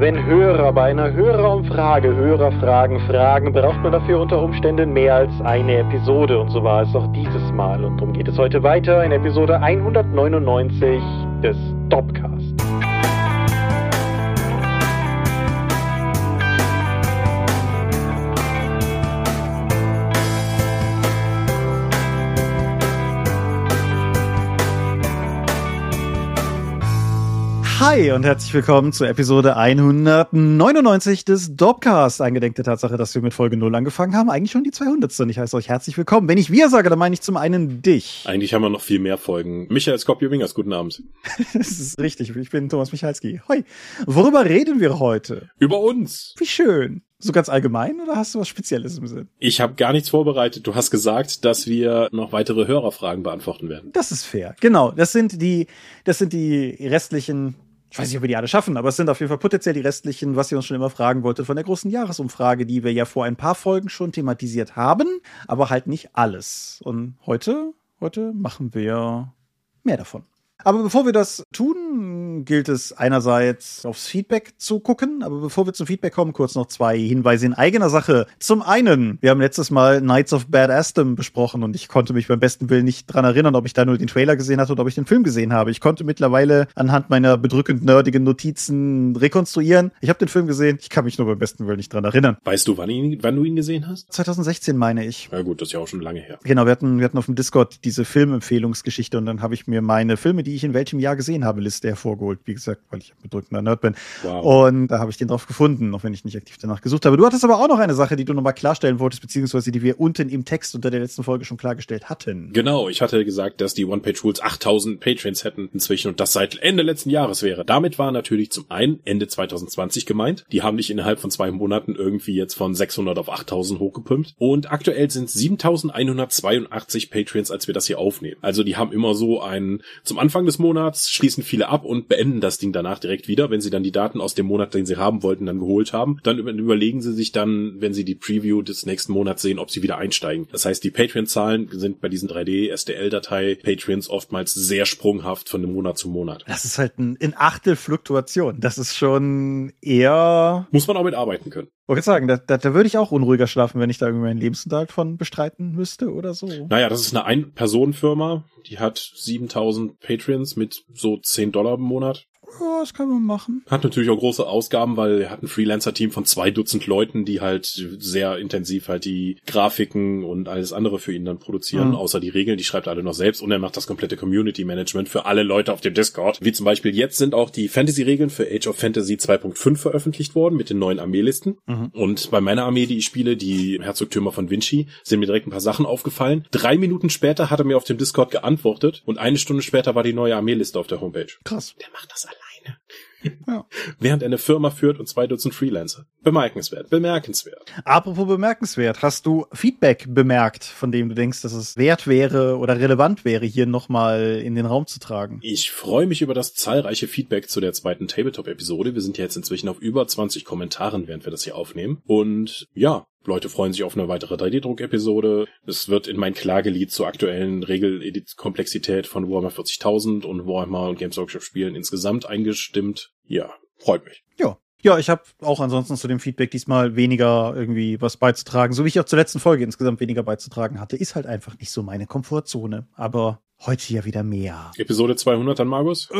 Wenn Hörer bei einer Hörerumfrage Hörerfragen fragen, braucht man dafür unter Umständen mehr als eine Episode. Und so war es auch dieses Mal. Und darum geht es heute weiter in Episode 199 des Topcast. Hi und herzlich willkommen zur Episode 199 des Dopcast. Eingedenk der Tatsache, dass wir mit Folge 0 angefangen haben. Eigentlich schon die 200. Und ich heiße euch herzlich willkommen. Wenn ich wir sage, dann meine ich zum einen dich. Eigentlich haben wir noch viel mehr Folgen. Michael Skopje-Wingers, guten Abend. das ist richtig. Ich bin Thomas Michalski. Hoi. Worüber reden wir heute? Über uns. Wie schön. So ganz allgemein oder hast du was Spezielles im Sinn? Ich habe gar nichts vorbereitet. Du hast gesagt, dass wir noch weitere Hörerfragen beantworten werden. Das ist fair. Genau. Das sind die, das sind die restlichen ich weiß nicht, ob wir die alle schaffen, aber es sind auf jeden Fall potenziell die restlichen, was ihr uns schon immer fragen wolltet, von der großen Jahresumfrage, die wir ja vor ein paar Folgen schon thematisiert haben, aber halt nicht alles. Und heute, heute machen wir mehr davon. Aber bevor wir das tun, gilt es einerseits aufs Feedback zu gucken. Aber bevor wir zum Feedback kommen, kurz noch zwei Hinweise in eigener Sache. Zum einen, wir haben letztes Mal Knights of Bad Aston besprochen und ich konnte mich beim besten Willen nicht dran erinnern, ob ich da nur den Trailer gesehen hatte oder ob ich den Film gesehen habe. Ich konnte mittlerweile anhand meiner bedrückend nerdigen Notizen rekonstruieren. Ich habe den Film gesehen, ich kann mich nur beim besten Willen nicht dran erinnern. Weißt du, wann, ihn, wann du ihn gesehen hast? 2016 meine ich. Ja gut, das ist ja auch schon lange her. Genau, wir hatten, wir hatten auf dem Discord diese Filmempfehlungsgeschichte und dann habe ich mir meine Filme, die ich in welchem Jahr gesehen habe, Liste hervorgeholt. Wie gesagt, weil ich ein bedrückender Nerd bin. Wow. Und da habe ich den drauf gefunden, auch wenn ich nicht aktiv danach gesucht habe. Du hattest aber auch noch eine Sache, die du nochmal klarstellen wolltest, beziehungsweise die wir unten im Text unter der letzten Folge schon klargestellt hatten. Genau, ich hatte gesagt, dass die One-Page-Rules 8000 Patrons hätten inzwischen und das seit Ende letzten Jahres wäre. Damit war natürlich zum einen Ende 2020 gemeint. Die haben nicht innerhalb von zwei Monaten irgendwie jetzt von 600 auf 8000 hochgepumpt. Und aktuell sind 7182 Patrons, als wir das hier aufnehmen. Also die haben immer so einen, zum Anfang des Monats schließen viele ab und beenden das Ding danach direkt wieder, wenn sie dann die Daten aus dem Monat, den sie haben wollten, dann geholt haben. Dann überlegen sie sich dann, wenn sie die Preview des nächsten Monats sehen, ob sie wieder einsteigen. Das heißt, die Patreon-Zahlen sind bei diesen 3D STL-Datei Patreons oftmals sehr sprunghaft von dem Monat zu Monat. Das ist halt ein, ein Achtel Fluktuation. Das ist schon eher. Muss man auch mit arbeiten können. Wollte sagen, da, da, da würde ich auch unruhiger schlafen, wenn ich da irgendwie meinen Lebensunterhalt von bestreiten müsste oder so. Naja, das ist eine Ein-Personen-Firma, die hat 7000 Patreons mit so 10 Dollar im Monat. Ja, das kann man machen. Hat natürlich auch große Ausgaben, weil er hat ein Freelancer-Team von zwei Dutzend Leuten, die halt sehr intensiv halt die Grafiken und alles andere für ihn dann produzieren, mhm. außer die Regeln, die schreibt er alle noch selbst und er macht das komplette Community-Management für alle Leute auf dem Discord. Wie zum Beispiel jetzt sind auch die Fantasy-Regeln für Age of Fantasy 2.5 veröffentlicht worden mit den neuen Armeelisten. Mhm. Und bei meiner Armee, die ich spiele, die Herzogtümer von Vinci, sind mir direkt ein paar Sachen aufgefallen. Drei Minuten später hat er mir auf dem Discord geantwortet und eine Stunde später war die neue Armeeliste auf der Homepage. Krass. Der macht das alleine. Ja. Während er eine Firma führt und zwei Dutzend Freelancer. Bemerkenswert, bemerkenswert. Apropos bemerkenswert, hast du Feedback bemerkt, von dem du denkst, dass es wert wäre oder relevant wäre, hier nochmal in den Raum zu tragen? Ich freue mich über das zahlreiche Feedback zu der zweiten Tabletop-Episode. Wir sind ja jetzt inzwischen auf über 20 Kommentaren, während wir das hier aufnehmen. Und ja, Leute freuen sich auf eine weitere 3D-Druck-Episode. Es wird in mein Klagelied zur aktuellen Regel-Komplexität von Warhammer 40.000 und Warhammer und Games Workshop Spielen insgesamt eingestimmt. Ja, freut mich. Ja. Ja, ich habe auch ansonsten zu dem Feedback diesmal weniger irgendwie was beizutragen. So wie ich auch zur letzten Folge insgesamt weniger beizutragen hatte, ist halt einfach nicht so meine Komfortzone. Aber heute ja wieder mehr. Episode 200 dann, Markus? Oh,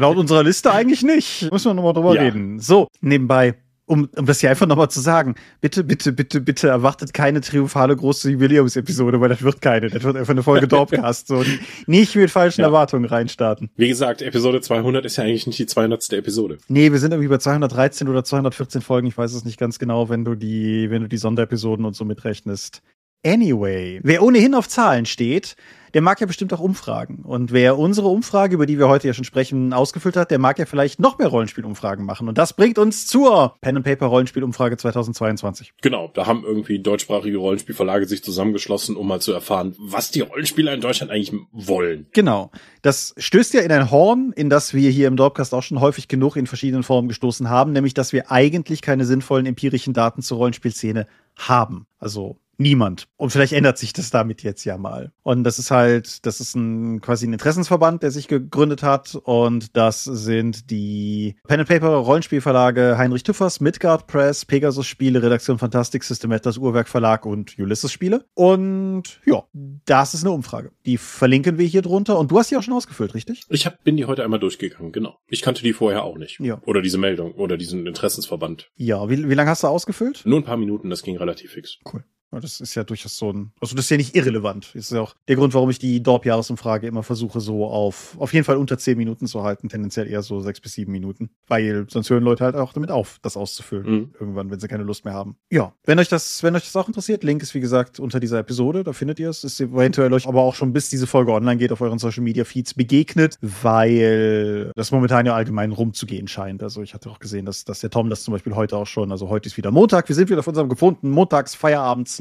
laut unserer Liste eigentlich nicht. Müssen wir nochmal drüber ja. reden. So, nebenbei um, um das hier einfach nochmal zu sagen, bitte, bitte, bitte, bitte erwartet keine triumphale große Jubiläumsepisode, weil das wird keine. Das wird einfach eine Folge Dorpcast. So nicht mit falschen ja. Erwartungen reinstarten. Wie gesagt, Episode 200 ist ja eigentlich nicht die 200. Episode. Nee, wir sind irgendwie bei 213 oder 214 Folgen. Ich weiß es nicht ganz genau, wenn du die, wenn du die Sonderepisoden und so mitrechnest. Anyway, wer ohnehin auf Zahlen steht, der mag ja bestimmt auch Umfragen. Und wer unsere Umfrage, über die wir heute ja schon sprechen, ausgefüllt hat, der mag ja vielleicht noch mehr Rollenspielumfragen machen. Und das bringt uns zur Pen and Paper Rollenspielumfrage 2022. Genau, da haben irgendwie deutschsprachige Rollenspielverlage sich zusammengeschlossen, um mal zu erfahren, was die Rollenspieler in Deutschland eigentlich wollen. Genau. Das stößt ja in ein Horn, in das wir hier im Dorpcast auch schon häufig genug in verschiedenen Formen gestoßen haben, nämlich dass wir eigentlich keine sinnvollen empirischen Daten zur Rollenspielszene haben. Also Niemand. Und vielleicht ändert sich das damit jetzt ja mal. Und das ist halt, das ist ein quasi ein Interessensverband, der sich gegründet hat. Und das sind die Pen and Paper Rollenspielverlage Heinrich Tüffers, Midgard Press, Pegasus Spiele, Redaktion Fantastik, Systematas Uhrwerk Verlag und Ulysses Spiele. Und ja, das ist eine Umfrage. Die verlinken wir hier drunter. Und du hast die auch schon ausgefüllt, richtig? Ich hab, bin die heute einmal durchgegangen, genau. Ich kannte die vorher auch nicht. Ja. Oder diese Meldung oder diesen Interessensverband. Ja, wie, wie lange hast du ausgefüllt? Nur ein paar Minuten, das ging relativ fix. Cool. Das ist ja durchaus so ein, also das ist ja nicht irrelevant. Das ist ja auch der Grund, warum ich die Dorp-Jahresumfrage immer versuche, so auf, auf jeden Fall unter zehn Minuten zu halten, tendenziell eher so sechs bis sieben Minuten. Weil sonst hören Leute halt auch damit auf, das auszufüllen. Mhm. Irgendwann, wenn sie keine Lust mehr haben. Ja. Wenn euch das, wenn euch das auch interessiert, Link ist wie gesagt unter dieser Episode, da findet ihr es. Ist eventuell euch aber auch schon bis diese Folge online geht auf euren Social Media Feeds begegnet, weil das momentan ja allgemein rumzugehen scheint. Also ich hatte auch gesehen, dass, dass der Tom das zum Beispiel heute auch schon, also heute ist wieder Montag, wir sind wieder auf unserem gefunden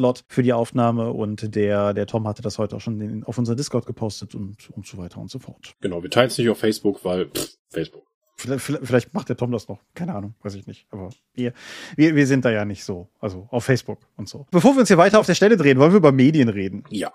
Montags-Feierabend-Slot für die Aufnahme und der, der Tom hatte das heute auch schon in, auf unser Discord gepostet und, und so weiter und so fort. Genau, wir teilen es nicht auf Facebook, weil pff, Facebook. Vielleicht, vielleicht vielleicht macht der Tom das noch. Keine Ahnung, weiß ich nicht. Aber wir, wir, wir sind da ja nicht so. Also auf Facebook und so. Bevor wir uns hier weiter auf der Stelle drehen, wollen wir über Medien reden. Ja.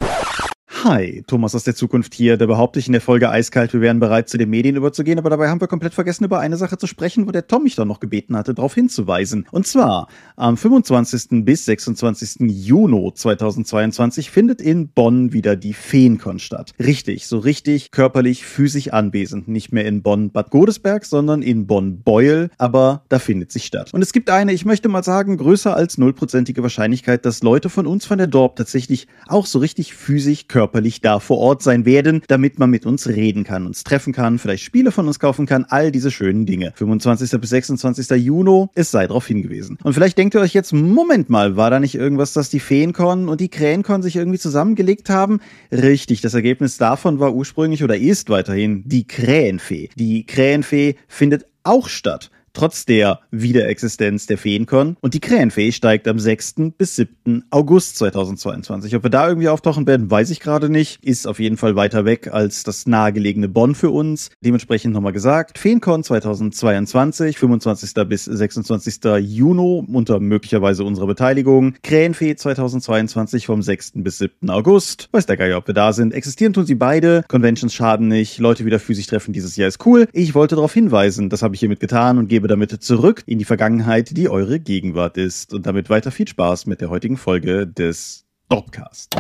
Hi, Thomas aus der Zukunft hier. Da behaupte ich in der Folge eiskalt, wir wären bereit, zu den Medien überzugehen, aber dabei haben wir komplett vergessen, über eine Sache zu sprechen, wo der Tom mich dann noch gebeten hatte, darauf hinzuweisen. Und zwar, am 25. bis 26. Juni 2022 findet in Bonn wieder die Feencon statt. Richtig, so richtig körperlich, physisch anwesend. Nicht mehr in Bonn-Bad Godesberg, sondern in Bonn-Beuel, aber da findet sie statt. Und es gibt eine, ich möchte mal sagen, größer als nullprozentige Wahrscheinlichkeit, dass Leute von uns von der Dorp tatsächlich auch so richtig physisch körperlich da vor Ort sein werden, damit man mit uns reden kann, uns treffen kann, vielleicht Spiele von uns kaufen kann, all diese schönen Dinge. 25. bis 26. Juni, es sei darauf hingewiesen. Und vielleicht denkt ihr euch jetzt, Moment mal, war da nicht irgendwas, dass die Feencon und die Krähencon sich irgendwie zusammengelegt haben? Richtig, das Ergebnis davon war ursprünglich oder ist weiterhin die Krähenfee. Die Krähenfee findet auch statt trotz der Wiederexistenz der Feencon. Und die Krähenfee steigt am 6. bis 7. August 2022. Ob wir da irgendwie auftauchen werden, weiß ich gerade nicht. Ist auf jeden Fall weiter weg als das nahegelegene Bonn für uns. Dementsprechend nochmal gesagt, Feencon 2022, 25. bis 26. Juni unter möglicherweise unserer Beteiligung. Krähenfee 2022 vom 6. bis 7. August. Weiß der Geier, ob wir da sind. Existieren tun sie beide. Conventions schaden nicht. Leute wieder physisch treffen dieses Jahr ist cool. Ich wollte darauf hinweisen. Das habe ich hiermit getan und gebe damit zurück in die Vergangenheit, die eure Gegenwart ist. Und damit weiter viel Spaß mit der heutigen Folge des Dropcast.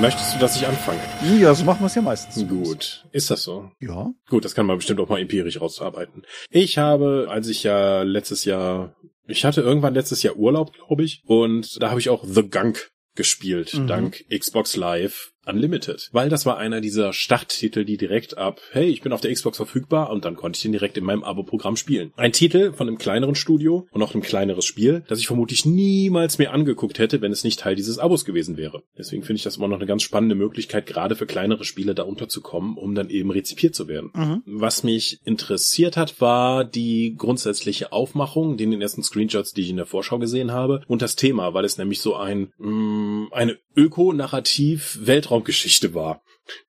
Möchtest du, dass ich anfange? Ja, so machen wir es ja meistens. Gut. Ist das so? Ja. Gut, das kann man bestimmt auch mal empirisch rausarbeiten. Ich habe, als ich ja letztes Jahr, ich hatte irgendwann letztes Jahr Urlaub, glaube ich, und da habe ich auch The Gunk gespielt, Mhm. dank Xbox Live Unlimited. Weil das war einer dieser Starttitel, die direkt ab, hey, ich bin auf der Xbox verfügbar und dann konnte ich den direkt in meinem Abo-Programm spielen. Ein Titel von einem kleineren Studio und auch ein kleineres Spiel, das ich vermutlich niemals mehr angeguckt hätte, wenn es nicht Teil dieses Abos gewesen wäre. Deswegen finde ich das immer noch eine ganz spannende Möglichkeit, gerade für kleinere Spiele da unterzukommen, um dann eben rezipiert zu werden. Mhm. Was mich interessiert hat, war die grundsätzliche Aufmachung, den den ersten Screenshots, die ich in der Vorschau gesehen habe, und das Thema, weil es nämlich so ein mh, eine Öko-Narrativ-Weltraumgeschichte war.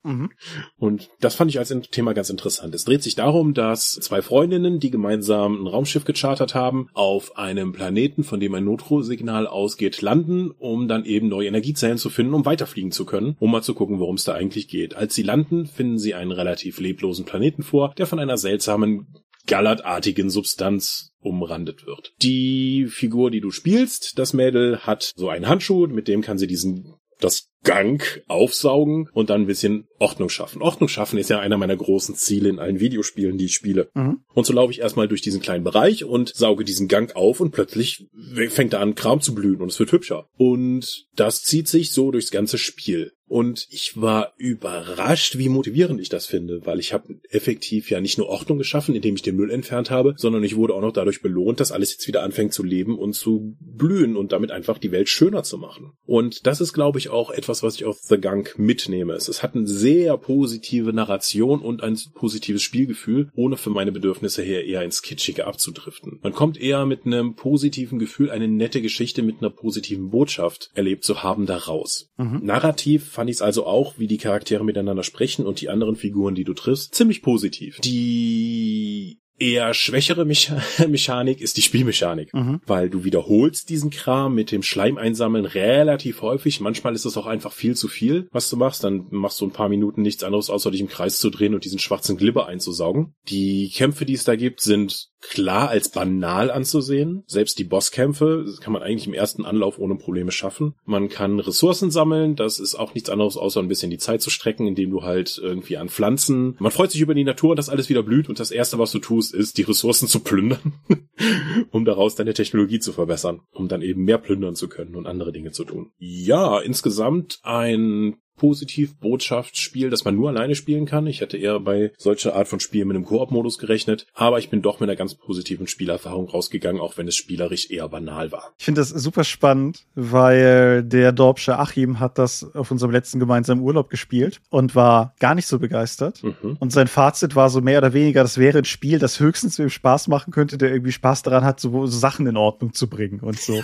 Mhm. Und das fand ich als Thema ganz interessant. Es dreht sich darum, dass zwei Freundinnen, die gemeinsam ein Raumschiff gechartert haben, auf einem Planeten, von dem ein Notrufsignal ausgeht, landen, um dann eben neue Energiezellen zu finden, um weiterfliegen zu können, um mal zu gucken, worum es da eigentlich geht. Als sie landen, finden sie einen relativ leblosen Planeten vor, der von einer seltsamen gallertartigen Substanz umrandet wird. Die Figur, die du spielst, das Mädel, hat so einen Handschuh, mit dem kann sie diesen das Gang aufsaugen und dann ein bisschen Ordnung schaffen. Ordnung schaffen ist ja einer meiner großen Ziele in allen Videospielen, die ich spiele. Mhm. Und so laufe ich erstmal durch diesen kleinen Bereich und sauge diesen Gang auf und plötzlich fängt er an, Kram zu blühen und es wird hübscher. Und das zieht sich so durchs ganze Spiel. Und ich war überrascht, wie motivierend ich das finde, weil ich habe effektiv ja nicht nur Ordnung geschaffen, indem ich den Müll entfernt habe, sondern ich wurde auch noch dadurch belohnt, dass alles jetzt wieder anfängt zu leben und zu blühen und damit einfach die Welt schöner zu machen. Und das ist, glaube ich, auch etwas, was ich aus The Gunk mitnehme. Es, hat eine sehr positive Narration und ein positives Spielgefühl, ohne für meine Bedürfnisse her eher ins Kitschige abzudriften. Man kommt eher mit einem positiven Gefühl, eine nette Geschichte mit einer positiven Botschaft erlebt zu haben, da raus. Mhm. Narrativ fand ich es also auch, wie die Charaktere miteinander sprechen und die anderen Figuren, die du triffst, ziemlich positiv. Die eher schwächere Mecha Mechanik ist die Spielmechanik, mhm. weil du wiederholst diesen Kram mit dem Schleim einsammeln relativ häufig. Manchmal ist es auch einfach viel zu viel, was du machst. Dann machst du ein paar Minuten nichts anderes, außer dich im Kreis zu drehen und diesen schwarzen Glibber einzusaugen. Die Kämpfe, die es da gibt, sind klar als banal anzusehen. Selbst die Bosskämpfe kann man eigentlich im ersten Anlauf ohne Probleme schaffen. Man kann Ressourcen sammeln, das ist auch nichts anderes, außer ein bisschen die Zeit zu strecken, indem du halt irgendwie an Pflanzen. Man freut sich über die Natur, dass alles wieder blüht und das erste, was du tust, ist, die Ressourcen zu plündern, um daraus deine Technologie zu verbessern, um dann eben mehr plündern zu können und andere Dinge zu tun. Ja, insgesamt ein Positiv-Botschaftsspiel, das man nur alleine spielen kann. Ich hätte eher bei solcher Art von Spielen mit einem Koop-Modus gerechnet, aber ich bin doch mit einer ganz positiven Spielerfahrung rausgegangen, auch wenn es spielerisch eher banal war. Ich finde das super spannend, weil der Dorpsche Achim hat das auf unserem letzten gemeinsamen Urlaub gespielt und war gar nicht so begeistert. Mhm. Und sein Fazit war so mehr oder weniger, das wäre ein Spiel, das höchstens ihm Spaß machen könnte, der irgendwie Spaß daran hat, so, so Sachen in Ordnung zu bringen und so.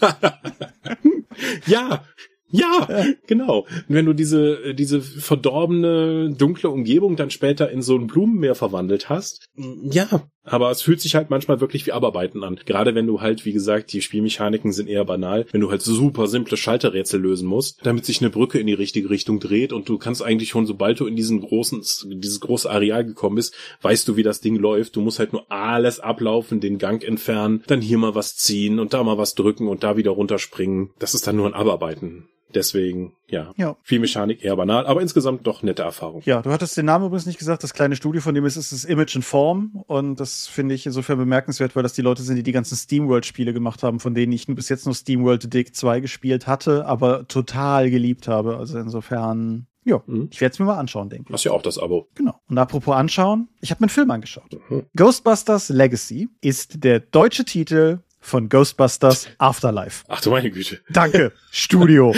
ja, ja, genau. Und wenn du diese, diese verdorbene, dunkle Umgebung dann später in so ein Blumenmeer verwandelt hast, ja, aber es fühlt sich halt manchmal wirklich wie Abarbeiten an. Gerade wenn du halt, wie gesagt, die Spielmechaniken sind eher banal, wenn du halt super simple Schalterrätsel lösen musst, damit sich eine Brücke in die richtige Richtung dreht und du kannst eigentlich schon, sobald du in diesen großen, dieses große Areal gekommen bist, weißt du, wie das Ding läuft. Du musst halt nur alles ablaufen, den Gang entfernen, dann hier mal was ziehen und da mal was drücken und da wieder runterspringen. Das ist dann nur ein Abarbeiten. Deswegen, ja, ja, viel Mechanik, eher banal, aber insgesamt doch nette Erfahrung. Ja, du hattest den Namen übrigens nicht gesagt. Das kleine Studio von dem ist, ist das Image in Form und das finde ich insofern bemerkenswert, weil das die Leute sind, die die ganzen SteamWorld-Spiele gemacht haben, von denen ich bis jetzt nur SteamWorld Dig 2 gespielt hatte, aber total geliebt habe. Also insofern ja, mhm. ich werde es mir mal anschauen, denke ich. Hast ja auch das Abo. Genau. Und apropos anschauen, ich habe mir einen Film angeschaut. Mhm. Ghostbusters Legacy ist der deutsche Titel von Ghostbusters Afterlife. Ach du meine Güte. Danke, Studio.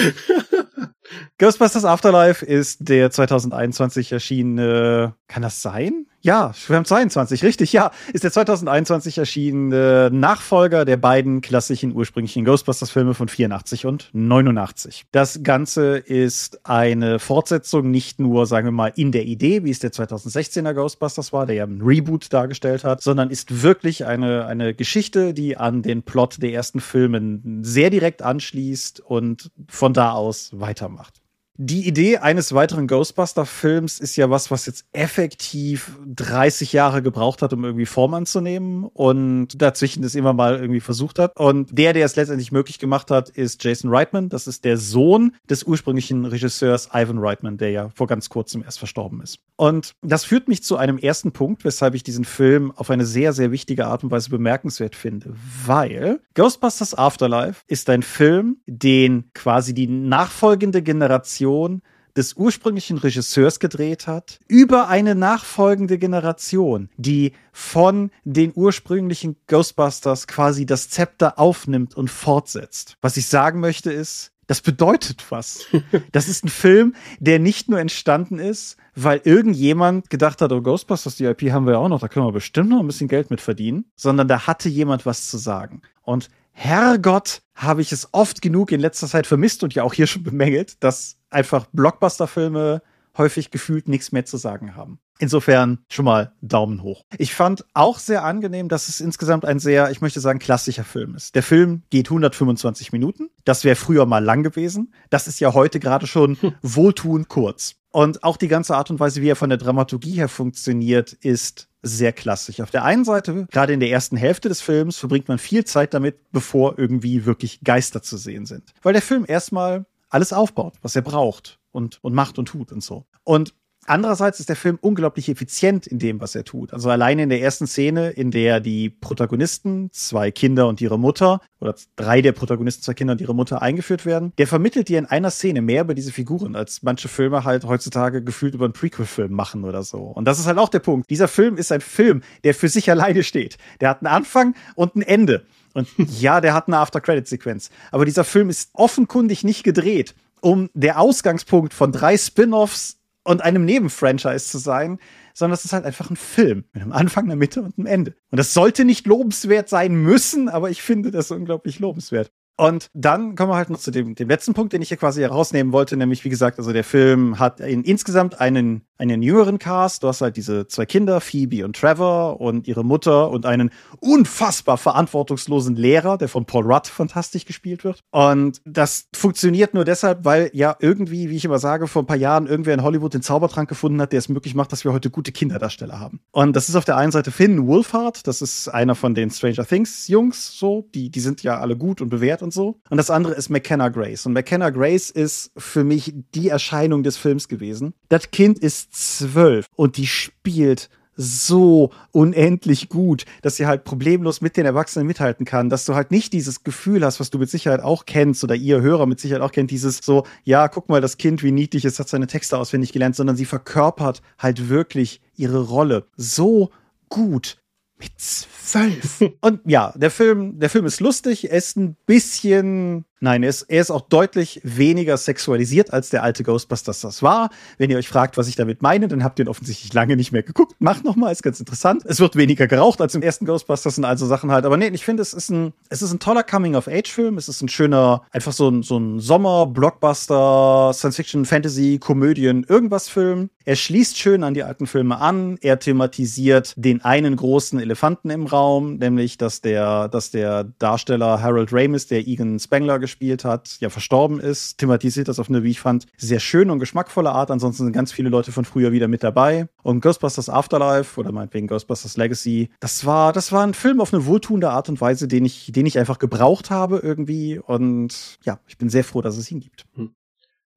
Ghostbusters Afterlife ist der 2021 erschienene, kann das sein? Ja, haben 22, richtig, ja. Ist der 2021 erschienene Nachfolger der beiden klassischen ursprünglichen Ghostbusters-Filme von 84 und 89. Das Ganze ist eine Fortsetzung nicht nur, sagen wir mal, in der Idee, wie es der 2016er Ghostbusters war, der ja ein Reboot dargestellt hat, sondern ist wirklich eine, eine Geschichte, die an den Plot der ersten Filme sehr direkt anschließt und von da aus weitermacht die Idee eines weiteren Ghostbuster-Films ist ja was, was jetzt effektiv 30 Jahre gebraucht hat, um irgendwie Form anzunehmen und dazwischen es immer mal irgendwie versucht hat. Und der, der es letztendlich möglich gemacht hat, ist Jason Reitman. Das ist der Sohn des ursprünglichen Regisseurs Ivan Reitman, der ja vor ganz kurzem erst verstorben ist. Und das führt mich zu einem ersten Punkt, weshalb ich diesen Film auf eine sehr, sehr wichtige Art und Weise bemerkenswert finde, weil Ghostbusters Afterlife ist ein Film, den quasi die nachfolgende Generation Generation des ursprünglichen Regisseurs gedreht hat, über eine nachfolgende Generation, die von den ursprünglichen Ghostbusters quasi das Zepter aufnimmt und fortsetzt. Was ich sagen möchte ist, das bedeutet was. Das ist ein Film, der nicht nur entstanden ist, weil irgendjemand gedacht hat, oh Ghostbusters, die IP haben wir ja auch noch, da können wir bestimmt noch ein bisschen Geld mit verdienen, sondern da hatte jemand was zu sagen. Und Herrgott, habe ich es oft genug in letzter Zeit vermisst und ja auch hier schon bemängelt, dass einfach Blockbuster-Filme häufig gefühlt nichts mehr zu sagen haben. Insofern schon mal Daumen hoch. Ich fand auch sehr angenehm, dass es insgesamt ein sehr, ich möchte sagen, klassischer Film ist. Der Film geht 125 Minuten. Das wäre früher mal lang gewesen. Das ist ja heute gerade schon hm. wohltuend kurz. Und auch die ganze Art und Weise, wie er von der Dramaturgie her funktioniert, ist sehr klassisch. Auf der einen Seite, gerade in der ersten Hälfte des Films, verbringt man viel Zeit damit, bevor irgendwie wirklich Geister zu sehen sind. Weil der Film erstmal alles aufbaut, was er braucht und, und macht und tut und so. Und Andererseits ist der Film unglaublich effizient in dem, was er tut. Also alleine in der ersten Szene, in der die Protagonisten, zwei Kinder und ihre Mutter, oder drei der Protagonisten, zwei Kinder und ihre Mutter eingeführt werden, der vermittelt dir in einer Szene mehr über diese Figuren, als manche Filme halt heutzutage gefühlt über einen Prequel-Film machen oder so. Und das ist halt auch der Punkt. Dieser Film ist ein Film, der für sich alleine steht. Der hat einen Anfang und ein Ende. Und ja, der hat eine After-Credit-Sequenz. Aber dieser Film ist offenkundig nicht gedreht, um der Ausgangspunkt von drei Spin-offs und einem Nebenfranchise zu sein, sondern es ist halt einfach ein Film mit einem Anfang, einer Mitte und einem Ende. Und das sollte nicht lobenswert sein müssen, aber ich finde das unglaublich lobenswert. Und dann kommen wir halt noch zu dem, dem letzten Punkt, den ich hier quasi herausnehmen wollte, nämlich wie gesagt, also der Film hat in, insgesamt einen einen jüngeren Cast. Du hast halt diese zwei Kinder, Phoebe und Trevor und ihre Mutter und einen unfassbar verantwortungslosen Lehrer, der von Paul Rudd fantastisch gespielt wird. Und das funktioniert nur deshalb, weil ja irgendwie, wie ich immer sage, vor ein paar Jahren irgendwer in Hollywood den Zaubertrank gefunden hat, der es möglich macht, dass wir heute gute Kinderdarsteller haben. Und das ist auf der einen Seite Finn Wolfhard, das ist einer von den Stranger Things Jungs, so, die, die sind ja alle gut und bewährt und so. Und das andere ist McKenna Grace. Und McKenna Grace ist für mich die Erscheinung des Films gewesen. Das Kind ist zwölf und die spielt so unendlich gut, dass sie halt problemlos mit den Erwachsenen mithalten kann, dass du halt nicht dieses Gefühl hast, was du mit Sicherheit auch kennst oder ihr Hörer mit Sicherheit auch kennt, dieses so, ja, guck mal, das Kind, wie niedlich es hat seine Texte auswendig gelernt, sondern sie verkörpert halt wirklich ihre Rolle so gut mit zwölf. Und ja, der Film, der Film ist lustig, er ist ein bisschen Nein, er ist, er ist auch deutlich weniger sexualisiert, als der alte Ghostbusters das war. Wenn ihr euch fragt, was ich damit meine, dann habt ihr ihn offensichtlich lange nicht mehr geguckt. Macht noch mal, ist ganz interessant. Es wird weniger geraucht als im ersten Ghostbusters und also Sachen halt. Aber nee, ich finde, es ist ein, es ist ein toller Coming-of-Age-Film. Es ist ein schöner, einfach so ein, so ein Sommer-Blockbuster, Science-Fiction, Fantasy, Komödien, irgendwas-Film. Er schließt schön an die alten Filme an. Er thematisiert den einen großen Elefanten im Raum, nämlich, dass der, dass der Darsteller Harold Ramis, der Egan Spengler gespielt hat, ja verstorben ist, thematisiert das auf eine, wie ich fand, sehr schöne und geschmackvolle Art. Ansonsten sind ganz viele Leute von früher wieder mit dabei. Und Ghostbusters Afterlife oder meinetwegen Ghostbusters Legacy, das war, das war ein Film auf eine wohltuende Art und Weise, den ich, den ich einfach gebraucht habe irgendwie. Und ja, ich bin sehr froh, dass es ihn gibt. Hm.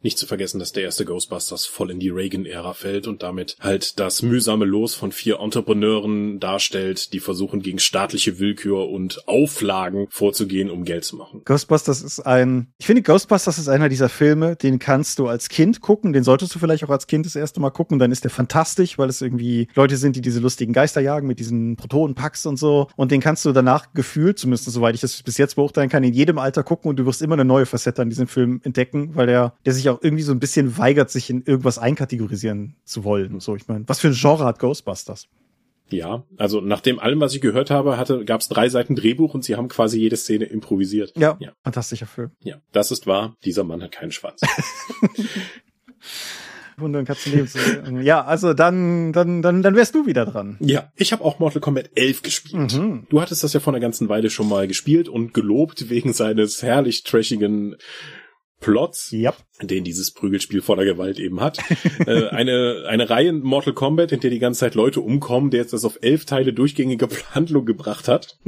Nicht zu vergessen, dass der erste Ghostbusters voll in die Reagan-Ära fällt und damit halt das mühsame Los von vier Entrepreneuren darstellt, die versuchen gegen staatliche Willkür und Auflagen vorzugehen, um Geld zu machen. Ghostbusters ist ein, ich finde Ghostbusters ist einer dieser Filme, den kannst du als Kind gucken, den solltest du vielleicht auch als Kind das erste Mal gucken, dann ist der fantastisch, weil es irgendwie Leute sind, die diese lustigen Geister jagen mit diesen Protonenpacks und so und den kannst du danach gefühlt, zumindest soweit ich das bis jetzt beurteilen kann, in jedem Alter gucken und du wirst immer eine neue Facette an diesem Film entdecken, weil der, der sich auch auch irgendwie so ein bisschen weigert, sich in irgendwas einkategorisieren zu wollen. So, ich meine, was für ein Genre hat Ghostbusters? Ja, also nach dem allem, was ich gehört habe, hatte gab es drei Seiten Drehbuch und sie haben quasi jede Szene improvisiert. Ja, ja, fantastischer Film. Ja, das ist wahr. Dieser Mann hat keinen Schwanz. Hunde und Katzen leben. ja, also dann, dann, dann, dann wärst du wieder dran. Ja, ich habe auch Mortal Kombat 11 gespielt. Mhm. Du hattest das ja vor einer ganzen Weile schon mal gespielt und gelobt wegen seines herrlich trashigen Plots, yep. den dieses Prügelspiel voller Gewalt eben hat. äh, eine, eine Reihe in Mortal Kombat, in der die ganze Zeit Leute umkommen, der jetzt das auf elf Teile durchgängige Handlung gebracht hat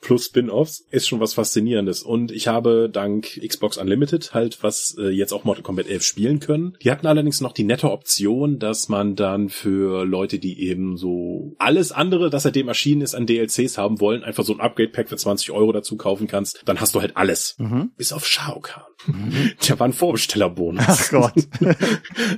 plus Spin-offs ist schon was Faszinierendes. Und ich habe dank Xbox Unlimited halt was äh, jetzt auch Mortal Kombat 11 spielen können. Die hatten allerdings noch die nette Option, dass man dann für Leute, die eben so alles andere, das seitdem erschienen ist, an DLCs haben wollen, einfach so ein Upgrade-Pack für 20 Euro dazu kaufen kannst. Dann hast du halt alles. Mhm. Bis auf Shao Kahn. Mhm. Der war ein Vorbestellerbonus. Ach Gott.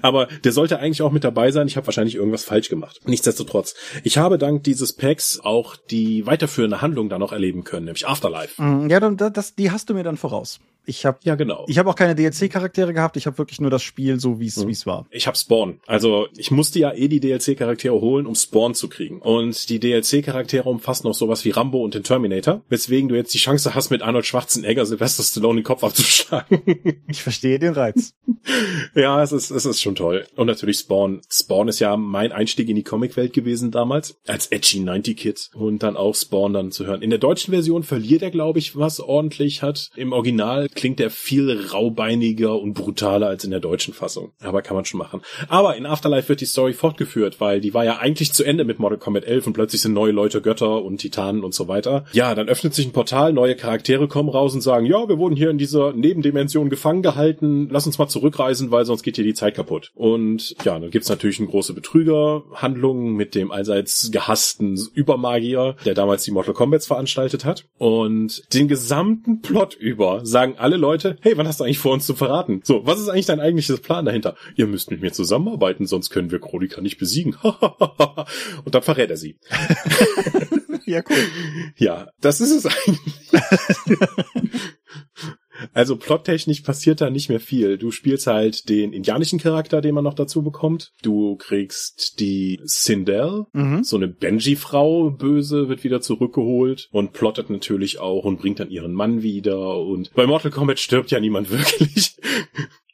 Aber der sollte eigentlich auch mit dabei sein. Ich habe wahrscheinlich irgendwas falsch gemacht. Nichtsdestotrotz. Ich habe dank dieses Packs auch die weiterführende Handlung da noch erlebt erleben können, nämlich Afterlife. Mm, ja, dann, das, die hast du mir dann voraus. Ich habe ja genau. Ich habe auch keine DLC-Charaktere gehabt. Ich habe wirklich nur das Spiel so wie es mhm. war. Ich habe Spawn. Also ich musste ja eh die DLC-Charaktere holen, um Spawn zu kriegen. Und die DLC-Charaktere umfassen noch sowas wie Rambo und den Terminator, weswegen du jetzt die Chance hast, mit Arnold Schwarzenegger Sylvester Stallone den Kopf abzuschlagen. ich verstehe den Reiz. ja, es ist es ist schon toll. Und natürlich Spawn. Spawn ist ja mein Einstieg in die Comicwelt gewesen damals als edgy 90 Kid und dann auch Spawn dann zu hören. In der deutschen Version verliert er, glaube ich, was ordentlich hat. Im Original klingt er viel raubeiniger und brutaler als in der deutschen Fassung. Aber kann man schon machen. Aber in Afterlife wird die Story fortgeführt, weil die war ja eigentlich zu Ende mit Mortal Kombat 11 und plötzlich sind neue Leute Götter und Titanen und so weiter. Ja, dann öffnet sich ein Portal, neue Charaktere kommen raus und sagen, ja, wir wurden hier in dieser Nebendimension gefangen gehalten, lass uns mal zurückreisen, weil sonst geht hier die Zeit kaputt. Und ja, dann gibt's natürlich eine große Betrügerhandlung mit dem allseits gehassten Übermagier, der damals die Mortal Kombats veranstaltet hat. Und den gesamten Plot über sagen alle Leute, hey, wann hast du eigentlich vor, uns zu verraten? So, was ist eigentlich dein eigentliches Plan dahinter? Ihr müsst mit mir zusammenarbeiten, sonst können wir Chroniker nicht besiegen. Und dann verrät er sie. ja, cool. Ja, das ist es eigentlich. Also plottechnisch passiert da nicht mehr viel. Du spielst halt den indianischen Charakter, den man noch dazu bekommt. Du kriegst die Sindel, mhm. so eine Benji-Frau, böse, wird wieder zurückgeholt und plottet natürlich auch und bringt dann ihren Mann wieder. Und bei Mortal Kombat stirbt ja niemand wirklich.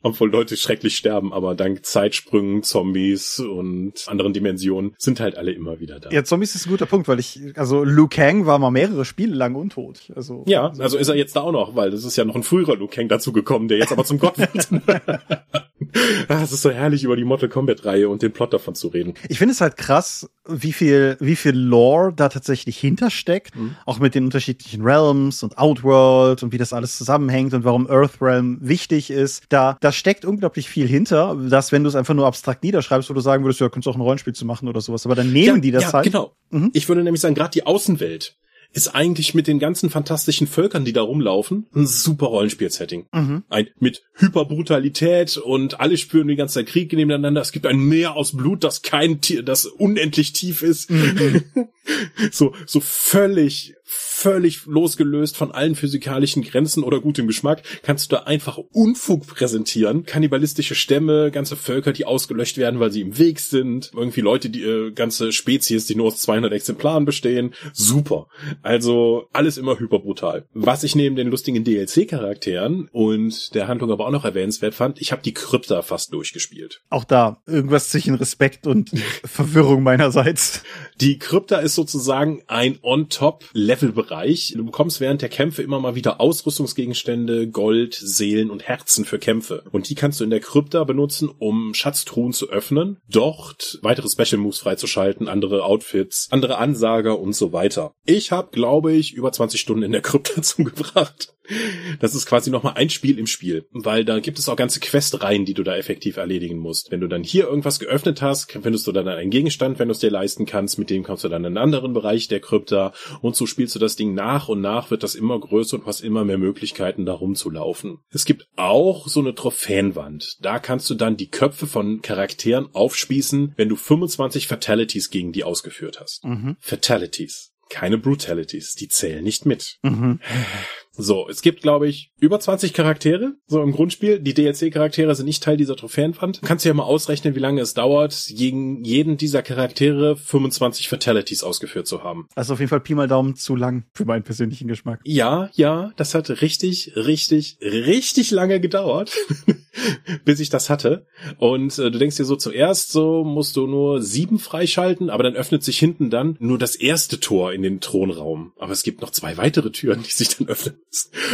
Obwohl Leute schrecklich sterben, aber dank Zeitsprüngen, Zombies und anderen Dimensionen sind halt alle immer wieder da. Ja, Zombies ist ein guter Punkt, weil ich, also Liu Kang war mal mehrere Spiele lang untot. Also, ja, also ist er jetzt da auch noch, weil das ist ja noch ein früherer Liu Kang dazu gekommen, der jetzt aber zum Gott wird. Ah, es ist so herrlich, über die Mortal Kombat-Reihe und den Plot davon zu reden. Ich finde es halt krass, wie viel, wie viel Lore da tatsächlich hintersteckt. Mhm. Auch mit den unterschiedlichen Realms und Outworld und wie das alles zusammenhängt und warum Earthrealm wichtig ist. Da, da steckt unglaublich viel hinter, dass wenn du es einfach nur abstrakt niederschreibst, wo du sagen würdest, ja, könntest du auch ein Rollenspiel zu machen oder sowas. Aber dann nehmen ja, die das ja, halt. Genau. Mhm. Ich würde nämlich sagen, gerade die Außenwelt ist eigentlich mit den ganzen fantastischen Völkern, die da rumlaufen, ein super Rollenspiel-Setting. Mhm. Ein mit Hyperbrutalität und alle spüren die ganze Zeit Krieg nebeneinander. Es gibt ein Meer aus Blut, das kein Tier, das unendlich tief ist. Mhm. so, so völlig völlig losgelöst von allen physikalischen Grenzen oder gutem Geschmack, kannst du da einfach Unfug präsentieren. Kannibalistische Stämme, ganze Völker, die ausgelöscht werden, weil sie im Weg sind. Irgendwie Leute, die äh, ganze Spezies, die nur aus 200 Exemplaren bestehen. Super. Also alles immer hyperbrutal. Was ich neben den lustigen DLC-Charakteren und der Handlung aber auch noch erwähnenswert fand, ich habe die Krypta fast durchgespielt. Auch da irgendwas zwischen Respekt und Verwirrung meinerseits. Die Krypta ist sozusagen ein On-Top-Level-Bereich. Du bekommst während der Kämpfe immer mal wieder Ausrüstungsgegenstände, Gold, Seelen und Herzen für Kämpfe. Und die kannst du in der Krypta benutzen, um Schatztruhen zu öffnen, dort weitere Special Moves freizuschalten, andere Outfits, andere Ansager und so weiter. Ich habe, glaube ich, über 20 Stunden in der Krypta zugebracht. Das ist quasi nochmal ein Spiel im Spiel, weil da gibt es auch ganze Questreihen, die du da effektiv erledigen musst. Wenn du dann hier irgendwas geöffnet hast, findest du dann einen Gegenstand, wenn du es dir leisten kannst, mit dem kommst du dann in einen anderen Bereich der Krypta und so spielst du das Ding nach und nach wird das immer größer und hast immer mehr Möglichkeiten, da rumzulaufen. Es gibt auch so eine Trophäenwand. Da kannst du dann die Köpfe von Charakteren aufspießen, wenn du 25 Fatalities gegen die ausgeführt hast. Mhm. Fatalities. Keine Brutalities, die zählen nicht mit. Mhm. So, es gibt, glaube ich, über 20 Charaktere, so im Grundspiel. Die DLC-Charaktere sind nicht Teil dieser Trophäenwand. Kannst du ja mal ausrechnen, wie lange es dauert, gegen jeden dieser Charaktere 25 Fatalities ausgeführt zu haben. Also auf jeden Fall Pi mal Daumen zu lang für meinen persönlichen Geschmack. Ja, ja, das hat richtig, richtig, richtig lange gedauert, bis ich das hatte. Und äh, du denkst dir so, zuerst so musst du nur sieben freischalten, aber dann öffnet sich hinten dann nur das erste Tor in den Thronraum. Aber es gibt noch zwei weitere Türen, die sich dann öffnen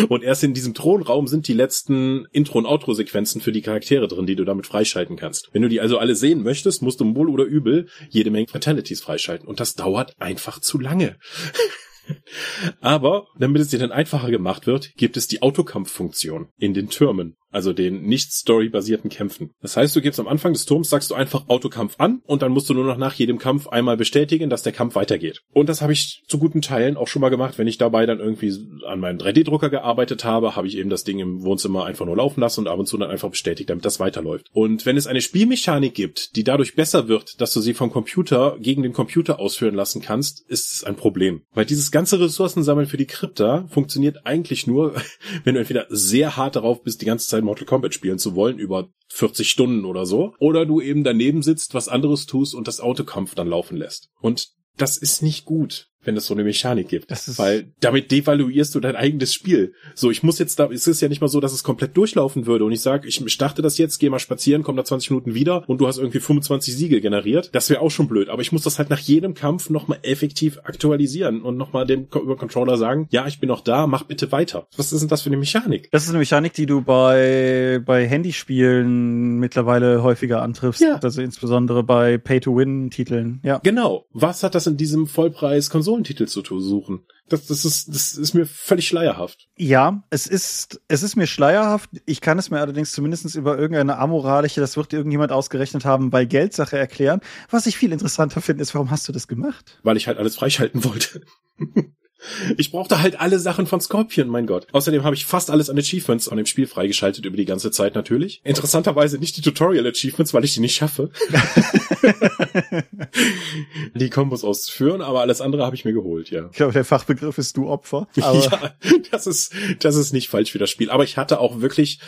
und erst in diesem Thronraum sind die letzten Intro- und Outro-Sequenzen für die Charaktere drin, die du damit freischalten kannst. Wenn du die also alle sehen möchtest, musst du wohl oder übel jede Menge Fatalities freischalten. Und das dauert einfach zu lange. Aber damit es dir dann einfacher gemacht wird, gibt es die Autokampffunktion in den Türmen also den nicht storybasierten Kämpfen. Das heißt, du gibst am Anfang des Turms, sagst du einfach Autokampf an und dann musst du nur noch nach jedem Kampf einmal bestätigen, dass der Kampf weitergeht. Und das habe ich zu guten Teilen auch schon mal gemacht, wenn ich dabei dann irgendwie an meinem 3D-Drucker gearbeitet habe, habe ich eben das Ding im Wohnzimmer einfach nur laufen lassen und ab und zu dann einfach bestätigt, damit das weiterläuft. Und wenn es eine Spielmechanik gibt, die dadurch besser wird, dass du sie vom Computer gegen den Computer ausführen lassen kannst, ist es ein Problem. Weil dieses ganze Ressourcensammeln für die Krypta funktioniert eigentlich nur, wenn du entweder sehr hart darauf bist, die ganze Zeit Mortal Kombat spielen zu wollen über 40 Stunden oder so. Oder du eben daneben sitzt, was anderes tust und das Autokampf dann laufen lässt. Und das ist nicht gut wenn es so eine Mechanik gibt. Das ist Weil damit devaluierst du dein eigenes Spiel. So, ich muss jetzt da, es ist ja nicht mal so, dass es komplett durchlaufen würde und ich sage, ich starte das jetzt, gehe mal spazieren, komm da 20 Minuten wieder und du hast irgendwie 25 Siege generiert. Das wäre auch schon blöd. Aber ich muss das halt nach jedem Kampf nochmal effektiv aktualisieren und nochmal dem über Controller sagen, ja, ich bin noch da, mach bitte weiter. Was ist denn das für eine Mechanik? Das ist eine Mechanik, die du bei, bei Handyspielen mittlerweile häufiger antriffst. Ja. Also insbesondere bei Pay-to-Win-Titeln. Ja. Genau. Was hat das in diesem Vollpreis-Konsol Konsolentitel zu suchen. Das, das, ist, das ist mir völlig schleierhaft. Ja, es ist, es ist mir schleierhaft. Ich kann es mir allerdings zumindest über irgendeine amoralische, das wird irgendjemand ausgerechnet haben, bei Geldsache erklären. Was ich viel interessanter finde, ist, warum hast du das gemacht? Weil ich halt alles freischalten wollte. Ich brauchte halt alle Sachen von Scorpion, mein Gott. Außerdem habe ich fast alles an Achievements an dem Spiel freigeschaltet über die ganze Zeit natürlich. Interessanterweise nicht die Tutorial Achievements, weil ich die nicht schaffe. die Kombos auszuführen, aber alles andere habe ich mir geholt, ja. Ich glaube, der Fachbegriff ist du Opfer. ja, das ist, das ist nicht falsch für das Spiel. Aber ich hatte auch wirklich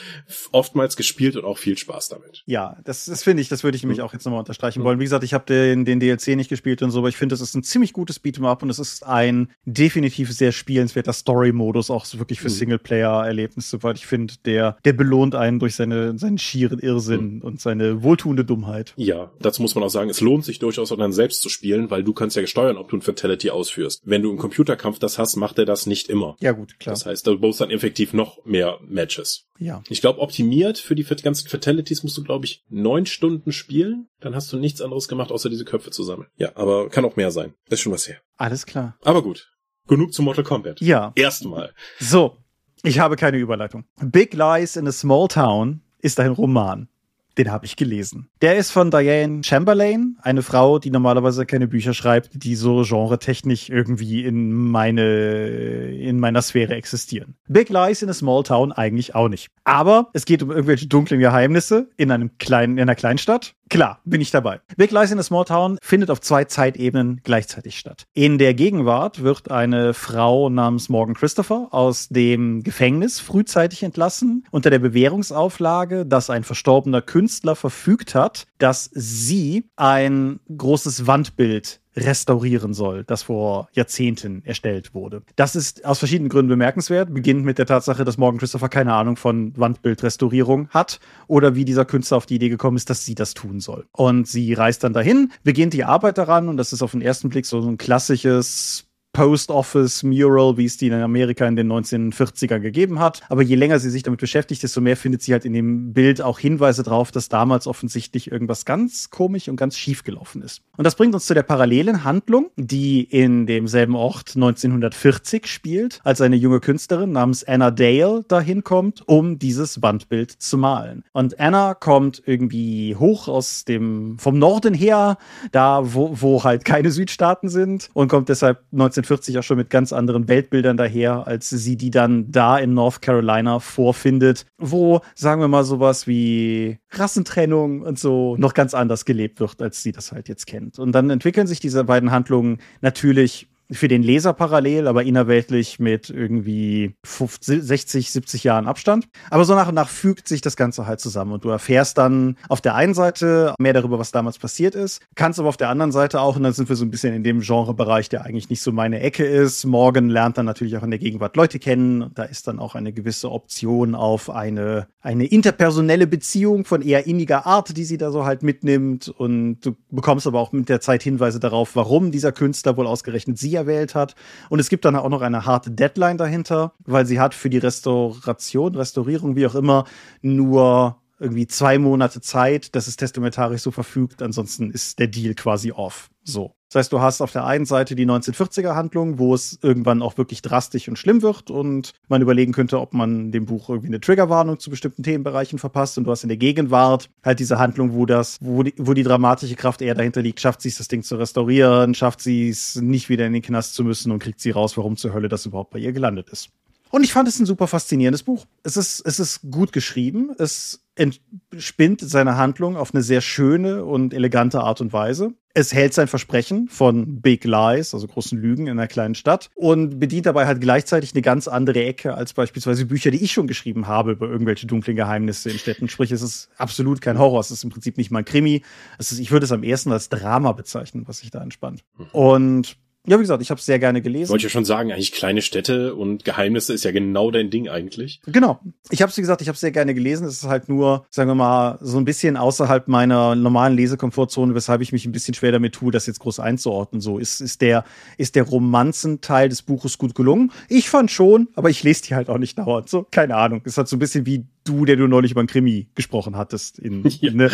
oftmals gespielt und auch viel Spaß damit. Ja, das, das finde ich, das würde ich nämlich mhm. auch jetzt nochmal unterstreichen mhm. wollen. Wie gesagt, ich habe den, den DLC nicht gespielt und so, aber ich finde, das ist ein ziemlich gutes Beat'em Up und es ist ein definitiv definitiv sehr spielenswerter Story-Modus, auch so wirklich für Mhm. Singleplayer-Erlebnisse, weil ich finde, der, der belohnt einen durch seine, seinen schieren Irrsinn und seine wohltuende Dummheit. Ja, dazu muss man auch sagen, es lohnt sich durchaus auch dann selbst zu spielen, weil du kannst ja steuern, ob du ein Fatality ausführst. Wenn du im Computerkampf das hast, macht er das nicht immer. Ja, gut, klar. Das heißt, du brauchst dann effektiv noch mehr Matches. Ja. Ich glaube, optimiert für die ganzen Fatalities musst du, glaube ich, neun Stunden spielen. Dann hast du nichts anderes gemacht, außer diese Köpfe zu sammeln. Ja, aber kann auch mehr sein. Ist schon was her. Alles klar. Aber gut. Genug zu Mortal Kombat. Ja. Erstmal. So. Ich habe keine Überleitung. Big Lies in a Small Town ist ein Roman. Den habe ich gelesen. Der ist von Diane Chamberlain, eine Frau, die normalerweise keine Bücher schreibt, die so genretechnisch irgendwie in meine, in meiner Sphäre existieren. Big Lies in a Small Town eigentlich auch nicht. Aber es geht um irgendwelche dunklen Geheimnisse in einem kleinen, in einer Kleinstadt. Klar, bin ich dabei. Big Lies in a Small Town findet auf zwei Zeitebenen gleichzeitig statt. In der Gegenwart wird eine Frau namens Morgan Christopher aus dem Gefängnis frühzeitig entlassen unter der Bewährungsauflage, dass ein verstorbener Künstler verfügt hat, dass sie ein großes Wandbild restaurieren soll, das vor Jahrzehnten erstellt wurde. Das ist aus verschiedenen Gründen bemerkenswert. Beginnt mit der Tatsache, dass Morgan Christopher keine Ahnung von Wandbildrestaurierung hat oder wie dieser Künstler auf die Idee gekommen ist, dass sie das tun soll. Und sie reist dann dahin, beginnt die Arbeit daran und das ist auf den ersten Blick so ein klassisches Post Office Mural, wie es die in Amerika in den 1940ern gegeben hat. Aber je länger sie sich damit beschäftigt, desto mehr findet sie halt in dem Bild auch Hinweise drauf, dass damals offensichtlich irgendwas ganz komisch und ganz schief gelaufen ist. Und das bringt uns zu der parallelen Handlung, die in demselben Ort 1940 spielt, als eine junge Künstlerin namens Anna Dale dahin kommt, um dieses Wandbild zu malen. Und Anna kommt irgendwie hoch aus dem, vom Norden her, da wo, wo halt keine Südstaaten sind und kommt deshalb 1940 auch schon mit ganz anderen Weltbildern daher, als sie die dann da in North Carolina vorfindet, wo, sagen wir mal, sowas wie Rassentrennung und so noch ganz anders gelebt wird, als sie das halt jetzt kennt. Und dann entwickeln sich diese beiden Handlungen natürlich für den Leser parallel, aber innerweltlich mit irgendwie 50, 60, 70 Jahren Abstand. Aber so nach und nach fügt sich das Ganze halt zusammen und du erfährst dann auf der einen Seite mehr darüber, was damals passiert ist, kannst aber auf der anderen Seite auch, und dann sind wir so ein bisschen in dem Genrebereich, der eigentlich nicht so meine Ecke ist. Morgan lernt dann natürlich auch in der Gegenwart Leute kennen. Da ist dann auch eine gewisse Option auf eine, eine interpersonelle Beziehung von eher inniger Art, die sie da so halt mitnimmt. Und du bekommst aber auch mit der Zeit Hinweise darauf, warum dieser Künstler wohl ausgerechnet sie erwählt hat. Und es gibt dann auch noch eine harte Deadline dahinter, weil sie hat für die Restauration, Restaurierung, wie auch immer, nur irgendwie zwei Monate Zeit, dass es testamentarisch so verfügt. Ansonsten ist der Deal quasi off. So. Das heißt, du hast auf der einen Seite die 1940er Handlung, wo es irgendwann auch wirklich drastisch und schlimm wird und man überlegen könnte, ob man dem Buch irgendwie eine Triggerwarnung zu bestimmten Themenbereichen verpasst. Und du hast in der Gegenwart halt diese Handlung, wo das, wo die, wo die dramatische Kraft eher dahinter liegt. Schafft sie es, das Ding zu restaurieren? Schafft sie es, nicht wieder in den Knast zu müssen und kriegt sie raus, warum zur Hölle das überhaupt bei ihr gelandet ist? Und ich fand es ein super faszinierendes Buch. Es ist, es ist gut geschrieben. Es entspinnt seine Handlung auf eine sehr schöne und elegante Art und Weise. Es hält sein Versprechen von Big Lies, also großen Lügen in einer kleinen Stadt und bedient dabei halt gleichzeitig eine ganz andere Ecke als beispielsweise Bücher, die ich schon geschrieben habe über irgendwelche dunklen Geheimnisse in Städten. Sprich, es ist absolut kein Horror, es ist im Prinzip nicht mal ein Krimi. Es ist, ich würde es am ersten als Drama bezeichnen, was sich da entspannt. Und ja, wie gesagt, ich habe es sehr gerne gelesen. Wollte ich ja schon sagen, eigentlich kleine Städte und Geheimnisse ist ja genau dein Ding eigentlich. Genau. Ich habe es, wie gesagt, ich habe sehr gerne gelesen. Es ist halt nur, sagen wir mal, so ein bisschen außerhalb meiner normalen Lesekomfortzone, weshalb ich mich ein bisschen schwer damit tue, das jetzt groß einzuordnen. So ist, ist der, ist der Romanzenteil des Buches gut gelungen? Ich fand schon, aber ich lese die halt auch nicht dauernd. So, keine Ahnung. Ist halt so ein bisschen wie du, der du neulich über einen Krimi gesprochen hattest. In, Ja. ne?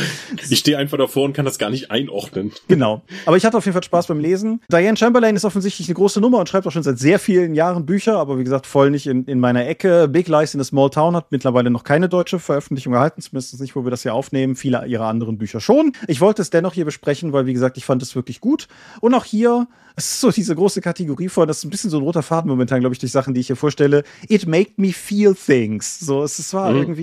Ich stehe einfach davor und kann das gar nicht einordnen. Genau. Aber ich hatte auf jeden Fall Spaß beim Lesen. Diane Chamberlain ist offensichtlich eine große Nummer und schreibt auch schon seit sehr vielen Jahren Bücher, aber wie gesagt, voll nicht in, in meiner Ecke. Big Lies in a Small Town hat mittlerweile noch keine deutsche Veröffentlichung erhalten, zumindest nicht, wo wir das hier aufnehmen. Viele ihrer anderen Bücher schon. Ich wollte es dennoch hier besprechen, weil, wie gesagt, ich fand es wirklich gut. Und auch hier, es ist so diese große Kategorie von, das ist ein bisschen so ein roter Faden momentan, glaube ich, durch Sachen, die ich hier vorstelle. It made me feel things. So, es, es war Mhm. irgendwie,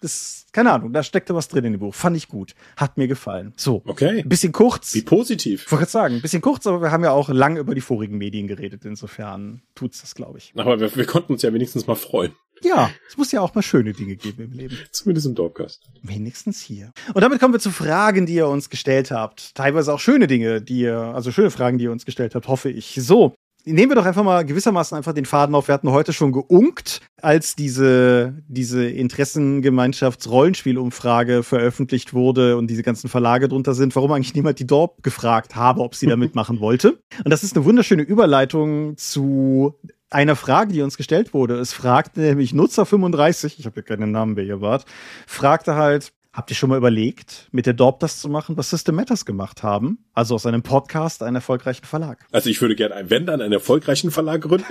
das, keine Ahnung, da steckte was drin in dem Buch. Fand ich gut. Hat mir gefallen. So. Okay. Ein bisschen kurz. Wie positiv. Ich wollte sagen, ein bisschen kurz, aber wir haben ja auch lang über die vorigen Medien geredet. Insofern tut's das, glaube ich. Aber wir, wir konnten uns ja wenigstens mal freuen. Ja, es muss ja auch mal schöne Dinge geben im Leben. Zumindest im Dorpcast. Wenigstens hier. Und damit kommen wir zu Fragen, die ihr uns gestellt habt. Teilweise auch schöne Dinge, die ihr, also schöne Fragen, die ihr uns gestellt habt, hoffe ich. So. Nehmen wir doch einfach mal gewissermaßen einfach den Faden auf. Wir hatten heute schon geunkt, als diese, diese Interessengemeinschafts-Rollenspielumfrage veröffentlicht wurde und diese ganzen Verlage drunter sind, warum eigentlich niemand die Dorp gefragt habe, ob sie da mitmachen wollte. Und das ist eine wunderschöne Überleitung zu einer Frage, die uns gestellt wurde. Es fragte nämlich Nutzer 35, ich habe ja keinen Namen, wer ihr wart, fragte halt, Habt ihr schon mal überlegt, mit der Dorp das zu machen, was System Matters gemacht haben? Also aus einem Podcast einen erfolgreichen Verlag. Also ich würde gerne, wenn dann, einen erfolgreichen Verlag gründen.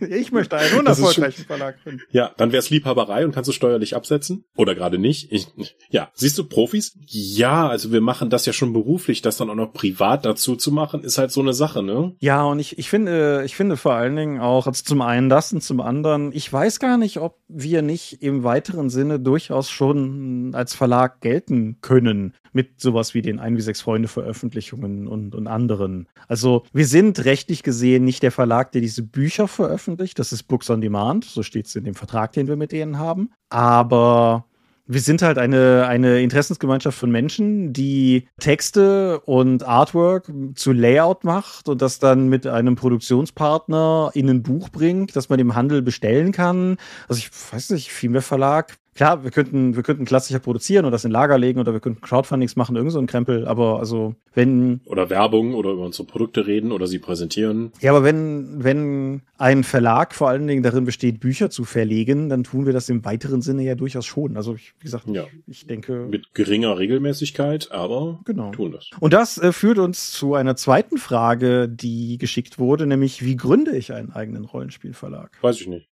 ich möchte einen unerfolgreichen Verlag gründen. Ja, dann wäre es Liebhaberei und kannst du steuerlich absetzen. Oder gerade nicht. Ich, ja, siehst du Profis? Ja, also wir machen das ja schon beruflich, das dann auch noch privat dazu zu machen, ist halt so eine Sache, ne? Ja, und ich, ich finde, ich finde vor allen Dingen auch, also zum einen das und zum anderen, ich weiß gar nicht, ob wir nicht im weiteren Sinne durchaus schon als Verlag Verlag gelten können mit sowas wie den 1 wie 6 Freunde Veröffentlichungen und, und anderen. Also wir sind rechtlich gesehen nicht der Verlag, der diese Bücher veröffentlicht. Das ist Books on Demand. So steht es in dem Vertrag, den wir mit denen haben. Aber wir sind halt eine, eine Interessensgemeinschaft von Menschen, die Texte und Artwork zu Layout macht und das dann mit einem Produktionspartner in ein Buch bringt, das man im Handel bestellen kann. Also ich weiß nicht, viel mehr Verlag Klar, wir könnten, wir könnten klassischer produzieren und das in Lager legen oder wir könnten Crowdfundings machen, irgend so ein Krempel, aber also, wenn. Oder Werbung oder über unsere Produkte reden oder sie präsentieren. Ja, aber wenn, wenn ein Verlag vor allen Dingen darin besteht, Bücher zu verlegen, dann tun wir das im weiteren Sinne ja durchaus schon. Also, ich, wie gesagt, ja. ich, ich denke. Mit geringer Regelmäßigkeit, aber genau. tun das. Und das äh, führt uns zu einer zweiten Frage, die geschickt wurde, nämlich, wie gründe ich einen eigenen Rollenspielverlag? Weiß ich nicht.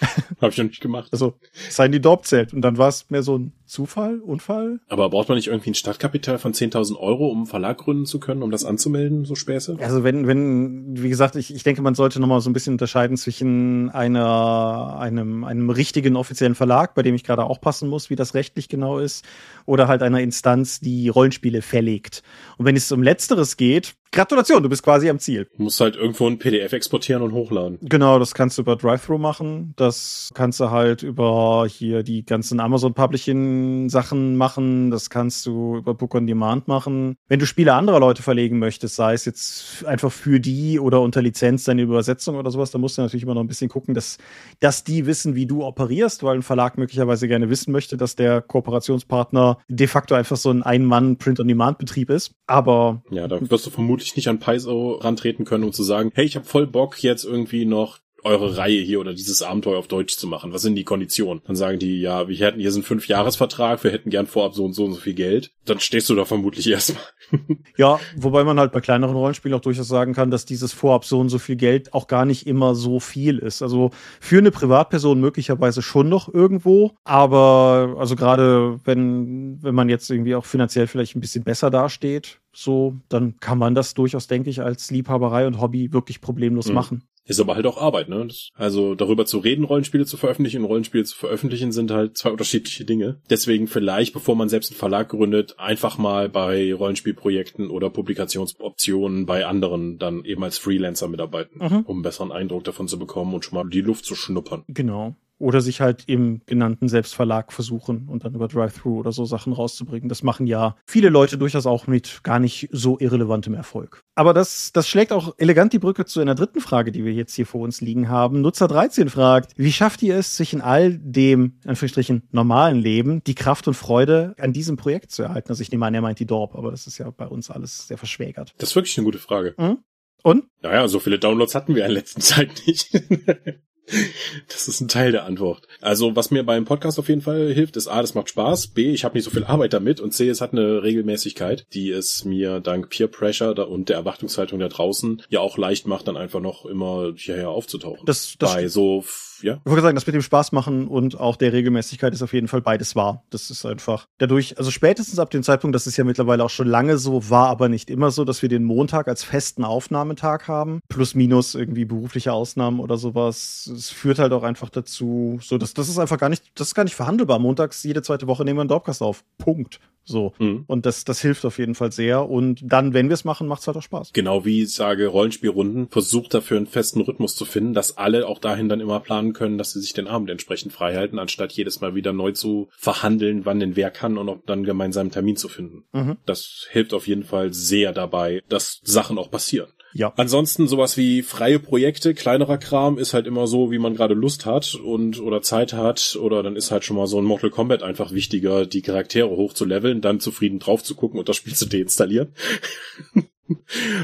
Habe ich noch nicht gemacht. Also, sein die Dorp zählt. Und dann war es mehr so ein Zufall, Unfall. Aber braucht man nicht irgendwie ein Startkapital von 10.000 Euro, um einen Verlag gründen zu können, um das anzumelden, so Späße? Also wenn, wenn, wie gesagt, ich, ich denke, man sollte nochmal so ein bisschen unterscheiden zwischen einer, einem, einem richtigen offiziellen Verlag, bei dem ich gerade auch passen muss, wie das rechtlich genau ist, oder halt einer Instanz, die Rollenspiele verlegt. Und wenn es um Letzteres geht, Gratulation, du bist quasi am Ziel. Du musst halt irgendwo ein PDF exportieren und hochladen. Genau, das kannst du über Drive-Thru machen. Das kannst du halt über hier die ganzen Amazon Publishing Sachen machen. Das kannst du über Book on Demand machen. Wenn du Spiele anderer Leute verlegen möchtest, sei es jetzt einfach für die oder unter Lizenz deine Übersetzung oder sowas, dann musst du natürlich immer noch ein bisschen gucken, dass, dass die wissen, wie du operierst, weil ein Verlag möglicherweise gerne wissen möchte, dass der Kooperationspartner de facto einfach so ein Ein-Mann-Print-on-Demand-Betrieb ist. Aber. Ja, da wirst du vermutlich nicht an Paizo rantreten können, um zu sagen, hey, ich habe voll Bock jetzt irgendwie noch eure Reihe hier oder dieses Abenteuer auf Deutsch zu machen. Was sind die Konditionen? Dann sagen die, ja, wir hätten hier so einen Fünfjahresvertrag, wir hätten gern vorab so und so und so viel Geld. Dann stehst du da vermutlich erstmal. ja, wobei man halt bei kleineren Rollenspielen auch durchaus sagen kann, dass dieses vorab so und so viel Geld auch gar nicht immer so viel ist. Also für eine Privatperson möglicherweise schon noch irgendwo, aber also gerade wenn, wenn man jetzt irgendwie auch finanziell vielleicht ein bisschen besser dasteht, so, dann kann man das durchaus, denke ich, als Liebhaberei und Hobby wirklich problemlos mhm. machen. Ist aber halt auch Arbeit, ne? Also darüber zu reden, Rollenspiele zu veröffentlichen und Rollenspiele zu veröffentlichen sind halt zwei unterschiedliche Dinge. Deswegen vielleicht, bevor man selbst einen Verlag gründet, einfach mal bei Rollenspielprojekten oder Publikationsoptionen bei anderen dann eben als Freelancer mitarbeiten, mhm. um einen besseren Eindruck davon zu bekommen und schon mal die Luft zu schnuppern. Genau oder sich halt im genannten Selbstverlag versuchen und dann über Drive-Thru oder so Sachen rauszubringen. Das machen ja viele Leute durchaus auch mit gar nicht so irrelevantem Erfolg. Aber das, das schlägt auch elegant die Brücke zu einer dritten Frage, die wir jetzt hier vor uns liegen haben. Nutzer 13 fragt, wie schafft ihr es, sich in all dem, in Anführungsstrichen, normalen Leben die Kraft und Freude an diesem Projekt zu erhalten? Also ich nehme an, er meint die Dorp, aber das ist ja bei uns alles sehr verschwägert. Das ist wirklich eine gute Frage. Mhm. Und? Naja, so viele Downloads hatten wir in letzter Zeit nicht. Das ist ein Teil der Antwort. Also, was mir beim Podcast auf jeden Fall hilft, ist A, das macht Spaß, B, ich habe nicht so viel Arbeit damit und C, es hat eine Regelmäßigkeit, die es mir dank Peer Pressure und der Erwartungshaltung da draußen ja auch leicht macht, dann einfach noch immer hierher aufzutauchen. Das, das Bei so ja. Ich wollte sagen, das mit dem Spaß machen und auch der Regelmäßigkeit ist auf jeden Fall beides wahr. Das ist einfach dadurch, also spätestens ab dem Zeitpunkt, das ist ja mittlerweile auch schon lange so, war aber nicht immer so, dass wir den Montag als festen Aufnahmetag haben. Plus minus irgendwie berufliche Ausnahmen oder sowas. Es führt halt auch einfach dazu, so, dass das ist einfach gar nicht, das ist gar nicht verhandelbar. Montags jede zweite Woche nehmen wir einen Dorpcast auf. Punkt. So. Mhm. Und das, das hilft auf jeden Fall sehr. Und dann, wenn wir es machen, macht es halt auch Spaß. Genau wie ich sage, Rollenspielrunden, versucht dafür einen festen Rhythmus zu finden, dass alle auch dahin dann immer planen können, dass sie sich den Abend entsprechend frei halten, anstatt jedes Mal wieder neu zu verhandeln, wann denn wer kann und auch dann gemeinsam einen Termin zu finden. Mhm. Das hilft auf jeden Fall sehr dabei, dass Sachen auch passieren. Ja. Ansonsten sowas wie freie Projekte, kleinerer Kram ist halt immer so, wie man gerade Lust hat und oder Zeit hat oder dann ist halt schon mal so ein Mortal Kombat einfach wichtiger, die Charaktere hochzuleveln, dann zufrieden drauf zu gucken und das Spiel zu deinstallieren.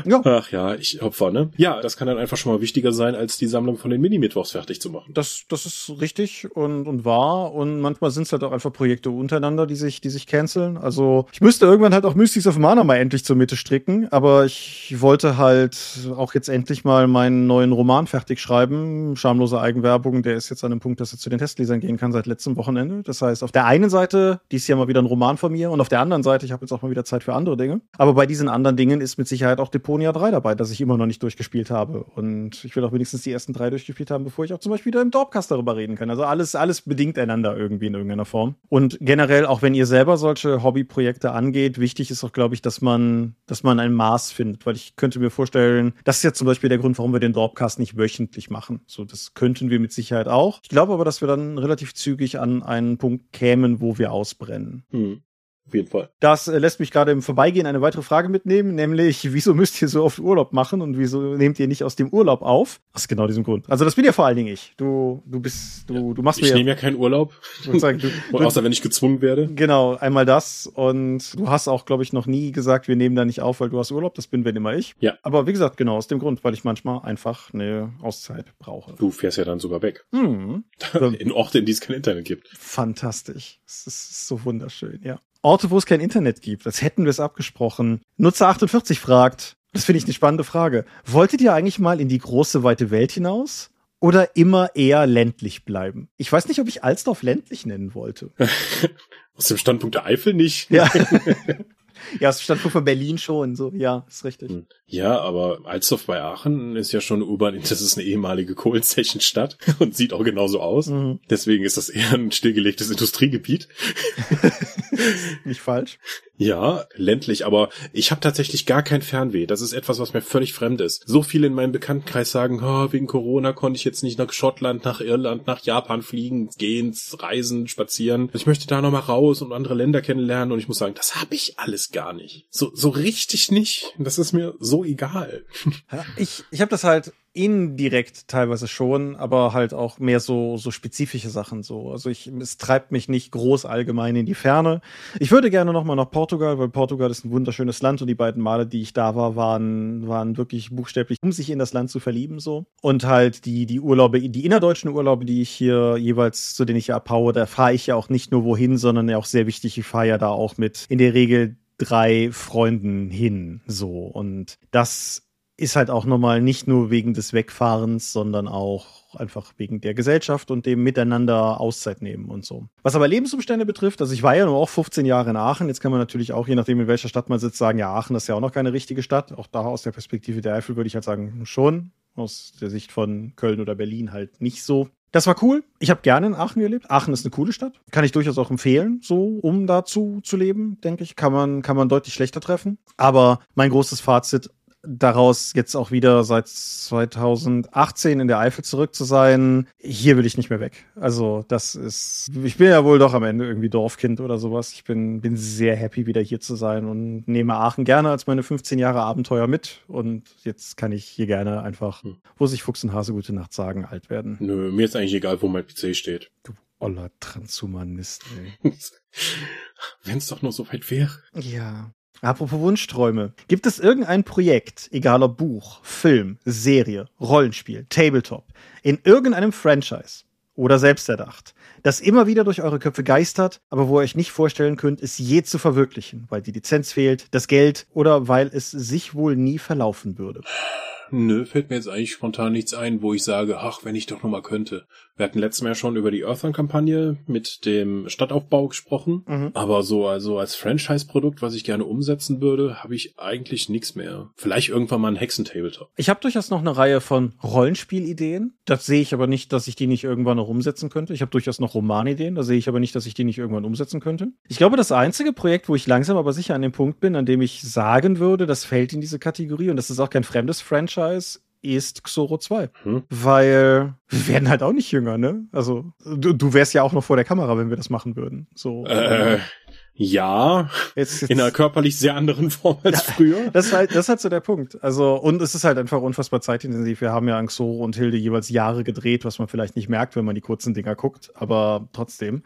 Ja. Ach ja, ich Opfer, ne? Ja, das kann dann einfach schon mal wichtiger sein, als die Sammlung von den Mini-Mittwochs fertig zu machen. Das, das ist richtig und, und wahr. Und manchmal sind es halt auch einfach Projekte untereinander, die sich, die sich canceln. Also ich müsste irgendwann halt auch Mystics of Mana mal endlich zur Mitte stricken, aber ich wollte halt auch jetzt endlich mal meinen neuen Roman fertig schreiben. Schamlose Eigenwerbung, der ist jetzt an dem Punkt, dass er zu den Testlesern gehen kann seit letztem Wochenende. Das heißt, auf der einen Seite, dies Jahr mal wieder ein Roman von mir und auf der anderen Seite, ich habe jetzt auch mal wieder Zeit für andere Dinge. Aber bei diesen anderen Dingen ist mit Sicherheit auch Deponia 3 dabei, das ich immer noch nicht durchgespielt habe. Und ich will auch wenigstens die ersten drei durchgespielt haben, bevor ich auch zum Beispiel wieder im Dorpcast darüber reden kann. Also alles, alles bedingt einander irgendwie in irgendeiner Form. Und generell, auch wenn ihr selber solche Hobbyprojekte angeht, wichtig ist auch, glaube ich, dass man, dass man ein Maß findet, weil ich könnte mir vorstellen, das ist ja zum Beispiel der Grund, warum wir den Dorpcast nicht wöchentlich machen. So, das könnten wir mit Sicherheit auch. Ich glaube aber, dass wir dann relativ zügig an einen Punkt kämen, wo wir ausbrennen. Hm. Auf jeden Fall. Das äh, lässt mich gerade im Vorbeigehen eine weitere Frage mitnehmen, nämlich, wieso müsst ihr so oft Urlaub machen und wieso nehmt ihr nicht aus dem Urlaub auf? Aus genau diesem Grund. Also das bin ja vor allen Dingen ich. Du, du bist, du, du machst Ich mir nehme ja keinen Urlaub, ich sagen, du, du, außer wenn ich gezwungen werde. Genau, einmal das und du hast auch, glaube ich, noch nie gesagt, wir nehmen da nicht auf, weil du hast Urlaub. Das bin wenn immer ich. Ja. Aber wie gesagt, genau aus dem Grund, weil ich manchmal einfach eine Auszeit brauche. Du fährst ja dann sogar weg. Hm, In Orte, in die es kein Internet gibt. fantastisch. Es ist so wunderschön, ja. Orte, wo es kein Internet gibt, als hätten wir es abgesprochen. Nutzer 48 fragt, das finde ich eine spannende Frage. Wolltet ihr eigentlich mal in die große, weite Welt hinaus? Oder immer eher ländlich bleiben? Ich weiß nicht, ob ich Alsdorf ländlich nennen wollte. Aus dem Standpunkt der Eifel nicht. Ja. ja, es stand von Berlin schon, so, ja, ist richtig. Hm. Ja, aber Alsdorf bei Aachen ist ja schon urban, das ist eine ehemalige Kohlzechenstadt und sieht auch genauso aus. Mhm. Deswegen ist das eher ein stillgelegtes Industriegebiet. Nicht falsch. Ja, ländlich, aber ich habe tatsächlich gar kein Fernweh. Das ist etwas, was mir völlig fremd ist. So viele in meinem Bekanntenkreis sagen, oh, wegen Corona konnte ich jetzt nicht nach Schottland, nach Irland, nach Japan fliegen, gehen, reisen, spazieren. Ich möchte da noch mal raus und andere Länder kennenlernen und ich muss sagen, das habe ich alles gar nicht. So so richtig nicht. Das ist mir so egal. Ja, ich ich habe das halt indirekt teilweise schon, aber halt auch mehr so so spezifische Sachen so. Also ich es treibt mich nicht groß allgemein in die Ferne. Ich würde gerne noch mal nach Portugal, weil Portugal ist ein wunderschönes Land und die beiden Male, die ich da war, waren waren wirklich buchstäblich, um sich in das Land zu verlieben so. Und halt die die Urlaube, die innerdeutschen Urlaube, die ich hier jeweils zu denen ich abhaue, da fahre ich ja auch nicht nur wohin, sondern ja auch sehr wichtig, ich fahre ja da auch mit in der Regel drei Freunden hin so und das ist halt auch nochmal nicht nur wegen des Wegfahrens, sondern auch einfach wegen der Gesellschaft und dem Miteinander Auszeit nehmen und so. Was aber Lebensumstände betrifft, also ich war ja nur auch 15 Jahre in Aachen, jetzt kann man natürlich auch, je nachdem in welcher Stadt man sitzt, sagen, ja, Aachen ist ja auch noch keine richtige Stadt. Auch da aus der Perspektive der Eifel würde ich halt sagen, schon. Aus der Sicht von Köln oder Berlin halt nicht so. Das war cool. Ich habe gerne in Aachen gelebt. Aachen ist eine coole Stadt. Kann ich durchaus auch empfehlen, so um dazu zu leben, denke ich. Kann man, kann man deutlich schlechter treffen. Aber mein großes Fazit daraus jetzt auch wieder seit 2018 in der Eifel zurück zu sein, hier will ich nicht mehr weg. Also das ist, ich bin ja wohl doch am Ende irgendwie Dorfkind oder sowas. Ich bin, bin sehr happy, wieder hier zu sein und nehme Aachen gerne als meine 15 Jahre Abenteuer mit. Und jetzt kann ich hier gerne einfach, Hm. wo sich Fuchs und Hase gute Nacht sagen, alt werden. Nö, mir ist eigentlich egal, wo mein PC steht. Du oller Transhumanist, ey. Wenn es doch nur so weit wäre. Ja. Apropos Wunschträume. Gibt es irgendein Projekt, egal ob Buch, Film, Serie, Rollenspiel, Tabletop, in irgendeinem Franchise oder selbsterdacht, das immer wieder durch eure Köpfe geistert, aber wo ihr euch nicht vorstellen könnt, es je zu verwirklichen, weil die Lizenz fehlt, das Geld oder weil es sich wohl nie verlaufen würde? Nö, fällt mir jetzt eigentlich spontan nichts ein, wo ich sage, ach, wenn ich doch noch mal könnte. Wir hatten letztes Mal schon über die Earthbound-Kampagne mit dem Stadtaufbau gesprochen, Mhm. aber so also als Franchise-Produkt, was ich gerne umsetzen würde, habe ich eigentlich nichts mehr. Vielleicht irgendwann mal ein Hexen-Tabletop. Ich habe durchaus noch eine Reihe von Rollenspielideen. Das sehe ich aber nicht, dass ich die nicht irgendwann noch umsetzen könnte. Ich habe durchaus noch Romanideen. Da sehe ich aber nicht, dass ich die nicht irgendwann umsetzen könnte. Ich glaube, das einzige Projekt, wo ich langsam aber sicher an dem Punkt bin, an dem ich sagen würde, das fällt in diese Kategorie und das ist auch kein fremdes Franchise, ist Xoro 2. Hm? Weil wir werden halt auch nicht jünger, ne? Also du, du wärst ja auch noch vor der Kamera, wenn wir das machen würden. So. Äh, Ja, Jetzt, jetzt, in einer körperlich sehr anderen Form als früher. das ist halt, das ist halt so der Punkt. Also, und es ist halt einfach unfassbar zeitintensiv. Wir haben ja an Xoro und Hilde jeweils Jahre gedreht, was man vielleicht nicht merkt, wenn man die kurzen Dinger guckt, aber trotzdem.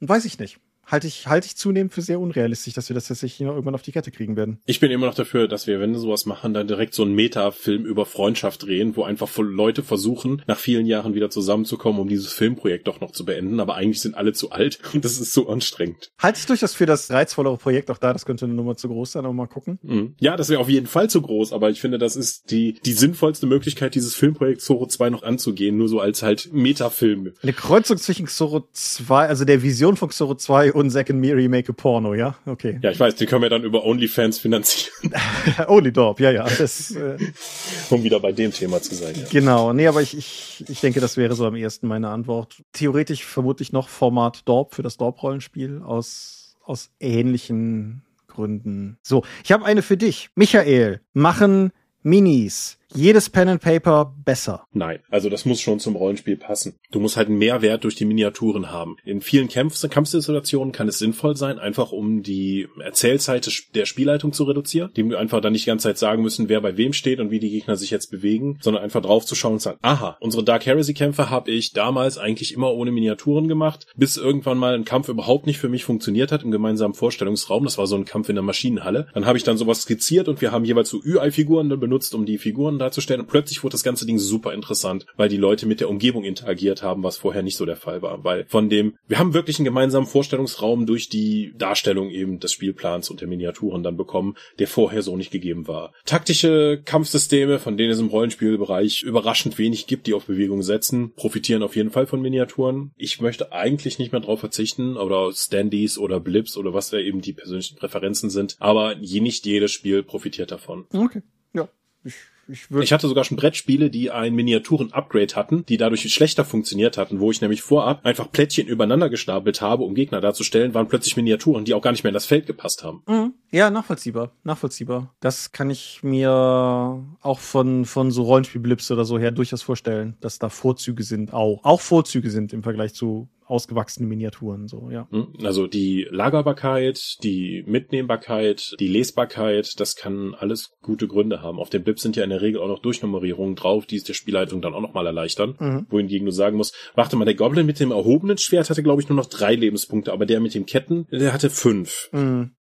Weiß ich nicht. Halte ich, halte ich zunehmend für sehr unrealistisch, dass wir das tatsächlich noch irgendwann auf die Kette kriegen werden. Ich bin immer noch dafür, dass wir, wenn wir sowas machen, dann direkt so einen Metafilm über Freundschaft drehen, wo einfach Leute versuchen, nach vielen Jahren wieder zusammenzukommen, um dieses Filmprojekt doch noch zu beenden, aber eigentlich sind alle zu alt und das ist so anstrengend. Halte ich durchaus für das reizvollere Projekt auch da, das könnte eine Nummer zu groß sein, aber mal gucken. Mhm. Ja, das wäre auf jeden Fall zu groß, aber ich finde, das ist die, die sinnvollste Möglichkeit, dieses Filmprojekt Zoro 2 noch anzugehen, nur so als halt Metafilm. Eine Kreuzung zwischen Xoro 2, also der Vision von Xoro 2 und Second Me Remake a Porno, ja? Okay. Ja, ich weiß, die können wir dann über OnlyFans finanzieren, Only Dorp, ja, ja. Das, äh, um wieder bei dem Thema zu sein. Ja. genau. Nee, aber ich, ich, ich denke, das wäre so am ersten meine Antwort. Theoretisch vermutlich noch Format Dorp für das Dorp-Rollenspiel aus, aus ähnlichen Gründen. So, ich habe eine für dich. Michael, machen Minis jedes Pen and Paper besser. Nein, also das muss schon zum Rollenspiel passen. Du musst halt einen Mehrwert durch die Miniaturen haben. In vielen Kampf Kampfsituationen kann es sinnvoll sein, einfach um die Erzählzeit der Spielleitung zu reduzieren, dem wir einfach dann nicht die ganze Zeit sagen müssen, wer bei wem steht und wie die Gegner sich jetzt bewegen, sondern einfach draufzuschauen und sagen, aha, unsere Dark Heresy Kämpfe habe ich damals eigentlich immer ohne Miniaturen gemacht, bis irgendwann mal ein Kampf überhaupt nicht für mich funktioniert hat im gemeinsamen Vorstellungsraum. Das war so ein Kampf in der Maschinenhalle. Dann habe ich dann sowas skizziert und wir haben jeweils so UI-Figuren dann benutzt, um die Figuren darzustellen. Und plötzlich wurde das ganze Ding super interessant, weil die Leute mit der Umgebung interagiert haben, was vorher nicht so der Fall war. Weil von dem, wir haben wirklich einen gemeinsamen Vorstellungsraum durch die Darstellung eben des Spielplans und der Miniaturen dann bekommen, der vorher so nicht gegeben war. Taktische Kampfsysteme, von denen es im Rollenspielbereich überraschend wenig gibt, die auf Bewegung setzen, profitieren auf jeden Fall von Miniaturen. Ich möchte eigentlich nicht mehr drauf verzichten, oder Standys oder Blips oder was da eben die persönlichen Präferenzen sind. Aber je nicht jedes Spiel profitiert davon. Okay. Ja. Ich, ich würde. Ich hatte sogar schon Brettspiele, die ein Miniaturen-Upgrade hatten, die dadurch schlechter funktioniert hatten, wo ich nämlich vorab einfach Plättchen übereinander gestapelt habe, um Gegner darzustellen, waren plötzlich Miniaturen, die auch gar nicht mehr in das Feld gepasst haben. Mhm. Ja, nachvollziehbar, nachvollziehbar. Das kann ich mir auch von, von so Rollenspielblips oder so her durchaus vorstellen, dass da Vorzüge sind, auch. Auch Vorzüge sind im Vergleich zu ausgewachsenen Miniaturen, so, ja. Hm? Also die Lagerbarkeit, die Mitnehmbarkeit, die Lesbarkeit, das kann alles gute Gründe haben. Auf den Blips sind ja in der Regel auch noch Durchnummerierungen drauf, die es der Spielleitung dann auch nochmal erleichtern. Mhm. Wohingegen du sagen musst, warte mal, der Goblin mit dem erhobenen Schwert hatte, glaube ich, nur noch drei Lebenspunkte, aber der mit dem Ketten, der hatte fünf. Mhm.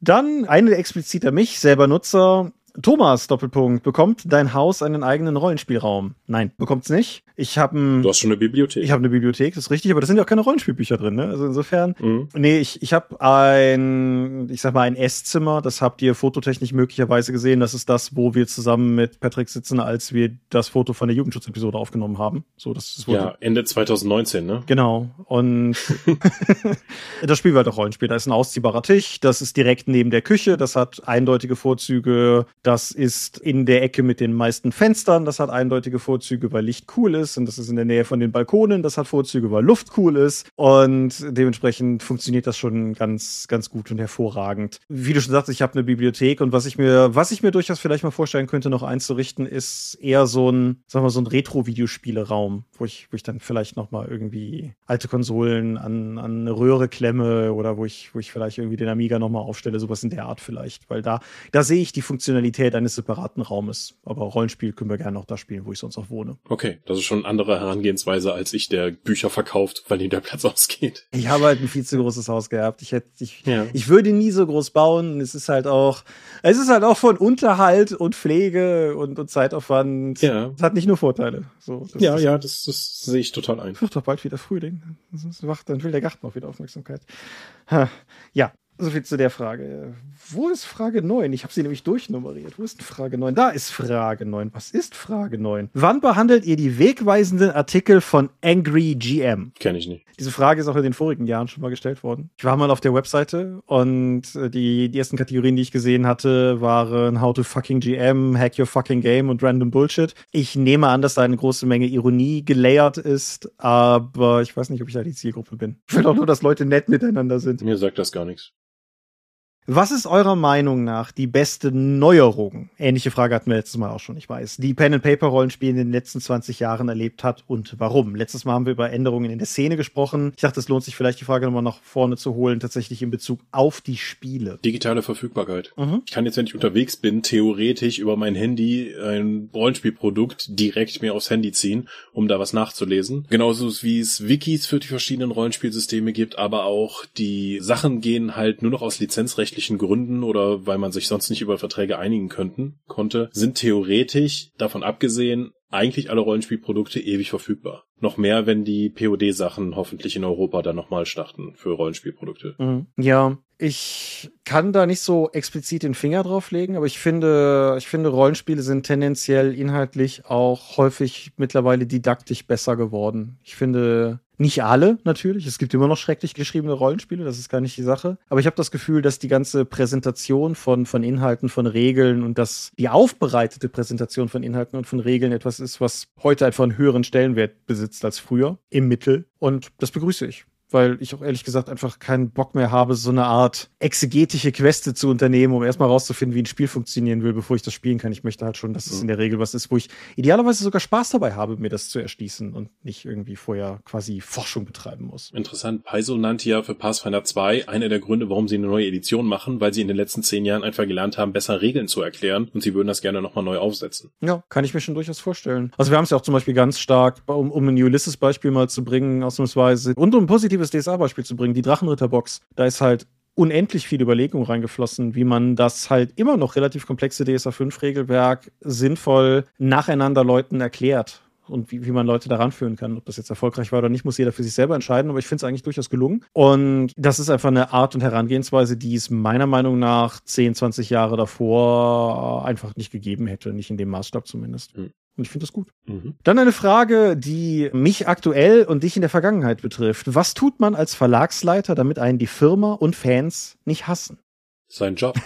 Dann eine explizit an mich, selber Nutzer. Thomas, Doppelpunkt, bekommt dein Haus einen eigenen Rollenspielraum? Nein, bekommt's nicht. Ich habe Du hast schon eine Bibliothek. ich habe eine Bibliothek, das ist richtig, aber da sind ja auch keine Rollenspielbücher drin, ne? Also insofern Mhm. Nee, ich, ich habe ein, ich sag mal, ein Esszimmer, das habt ihr fototechnisch möglicherweise gesehen. Das ist das, wo wir zusammen mit Patrick sitzen, als wir das Foto von der Jugendschutzepisode aufgenommen haben. So, das, wurde, Ja, Ende 2019, ne? Genau. Und das Spiel war halt auch Rollenspiel. Da ist ein ausziehbarer Tisch, das ist direkt neben der Küche, das hat eindeutige Vorzüge, das ist in der Ecke mit den meisten Fenstern, das hat eindeutige Vorzüge, weil Licht cool ist. Und das ist in der Nähe von den Balkonen, das hat Vorzüge, weil Luft cool ist. Und dementsprechend funktioniert das schon ganz, ganz gut und hervorragend. Wie du schon sagst, ich habe eine Bibliothek. Und was ich mir, was ich mir durchaus vielleicht mal vorstellen könnte, noch einzurichten, ist eher so ein, wir mal, so ein Retro-Videospieleraum, wo ich, wo ich dann vielleicht noch mal irgendwie alte Konsolen an, an eine Röhre klemme oder wo ich, wo ich vielleicht irgendwie den Amiga noch mal aufstelle, sowas in der Art vielleicht, weil da, da sehe ich die Funktionalität eines separaten Raumes. Aber Rollenspiel können wir gerne noch da spielen, wo ich sonst auch wohne. Okay, das ist schon eine andere Herangehensweise als ich, der Bücher verkauft, weil ihm der Platz ausgeht. Ich habe halt ein viel zu großes Haus gehabt. Ich hätte, ich, Ja. ich würde nie so groß bauen. Es ist halt auch, es ist halt auch von Unterhalt und Pflege und, und Zeitaufwand. Ja. Es hat nicht nur Vorteile. So, das Ja, ist, ja, das, das sehe ich total ein. Wird doch bald wieder Frühling. Sonst wacht, dann will der Garten auch wieder Aufmerksamkeit. Ha, Ja, so viel zu der Frage. Wo ist Frage 9? Ich habe sie nämlich durchnummeriert. Wo ist denn Frage 9? Da ist Frage 9. Was ist Frage 9? Wann behandelt ihr die wegweisenden Artikel von Angry GM? Kenne ich nicht. Diese Frage ist auch in den vorigen Jahren schon mal gestellt worden. Ich war mal auf der Webseite und äh, die, die ersten Kategorien, die ich gesehen hatte, waren How to fucking GM, Hack your fucking game und Random Bullshit. Ich nehme an, dass da eine große Menge Ironie gelayert ist, aber ich weiß nicht, ob ich da die Zielgruppe bin. Ich will auch nur, dass Leute nett miteinander sind. Mir sagt das gar nichts. Was ist eurer Meinung nach die beste Neuerung? Ähnliche Frage hatten wir letztes Mal auch schon, ich weiß. Die Pen-and-Paper-Rollenspiele in den letzten 20 Jahren erlebt hat und warum? Letztes Mal haben wir über Änderungen in der Szene gesprochen. Ich dachte, es lohnt sich vielleicht die Frage nochmal nach vorne zu holen, tatsächlich in Bezug auf die Spiele. Digitale Verfügbarkeit. Mhm. Ich kann jetzt, wenn ich unterwegs bin, theoretisch über mein Handy ein Rollenspielprodukt direkt mir aufs Handy ziehen, um da was nachzulesen. Genauso wie es Wikis für die verschiedenen Rollenspielsysteme gibt, aber auch die Sachen gehen halt nur noch aus Lizenzrecht rechtlichen Gründen oder weil man sich sonst nicht über Verträge einigen könnten, konnte, sind theoretisch, davon abgesehen, eigentlich alle Rollenspielprodukte ewig verfügbar. Noch mehr, wenn die POD-Sachen hoffentlich in Europa dann nochmal starten für Rollenspielprodukte. Mhm. Ja, ich kann da nicht so explizit den Finger drauf legen, aber ich finde, ich finde, Rollenspiele sind tendenziell inhaltlich auch häufig mittlerweile didaktisch besser geworden. Ich finde, nicht alle natürlich. Es gibt immer noch schrecklich geschriebene Rollenspiele, das ist gar nicht die Sache. Aber ich habe das Gefühl, dass die ganze Präsentation von, von Inhalten, von Regeln und dass die aufbereitete Präsentation von Inhalten und von Regeln etwas ist, was heute einfach einen höheren Stellenwert besitzt als früher im Mittel. Und das begrüße ich weil ich auch ehrlich gesagt einfach keinen Bock mehr habe, so eine Art exegetische Queste zu unternehmen, um erstmal rauszufinden, wie ein Spiel funktionieren will, bevor ich das spielen kann. Ich möchte halt schon, dass es in der Regel was ist, wo ich idealerweise sogar Spaß dabei habe, mir das zu erschließen und nicht irgendwie vorher quasi Forschung betreiben muss. Interessant. Paizo nannte ja für Pathfinder 2 einer der Gründe, warum sie eine neue Edition machen, weil sie in den letzten zehn Jahren einfach gelernt haben, besser Regeln zu erklären und sie würden das gerne nochmal neu aufsetzen. Ja, kann ich mir schon durchaus vorstellen. Also wir haben es ja auch zum Beispiel ganz stark, um, um ein Ulysses-Beispiel mal zu bringen, ausnahmsweise, und um ein positives DSA-Beispiel zu bringen, die Drachenritterbox, da ist halt unendlich viel Überlegung reingeflossen, wie man das halt immer noch relativ komplexe DSA 5-Regelwerk sinnvoll nacheinander Leuten erklärt und wie, wie man Leute daran führen kann. Ob das jetzt erfolgreich war oder nicht, muss jeder für sich selber entscheiden, aber ich finde es eigentlich durchaus gelungen. Und das ist einfach eine Art und Herangehensweise, die es meiner Meinung nach 10, 20 Jahre davor einfach nicht gegeben hätte, nicht in dem Maßstab zumindest. Mhm. Und ich finde das gut. Mhm. Dann eine Frage, die mich aktuell und dich in der Vergangenheit betrifft. Was tut man als Verlagsleiter, damit einen die Firma und Fans nicht hassen? Sein Job.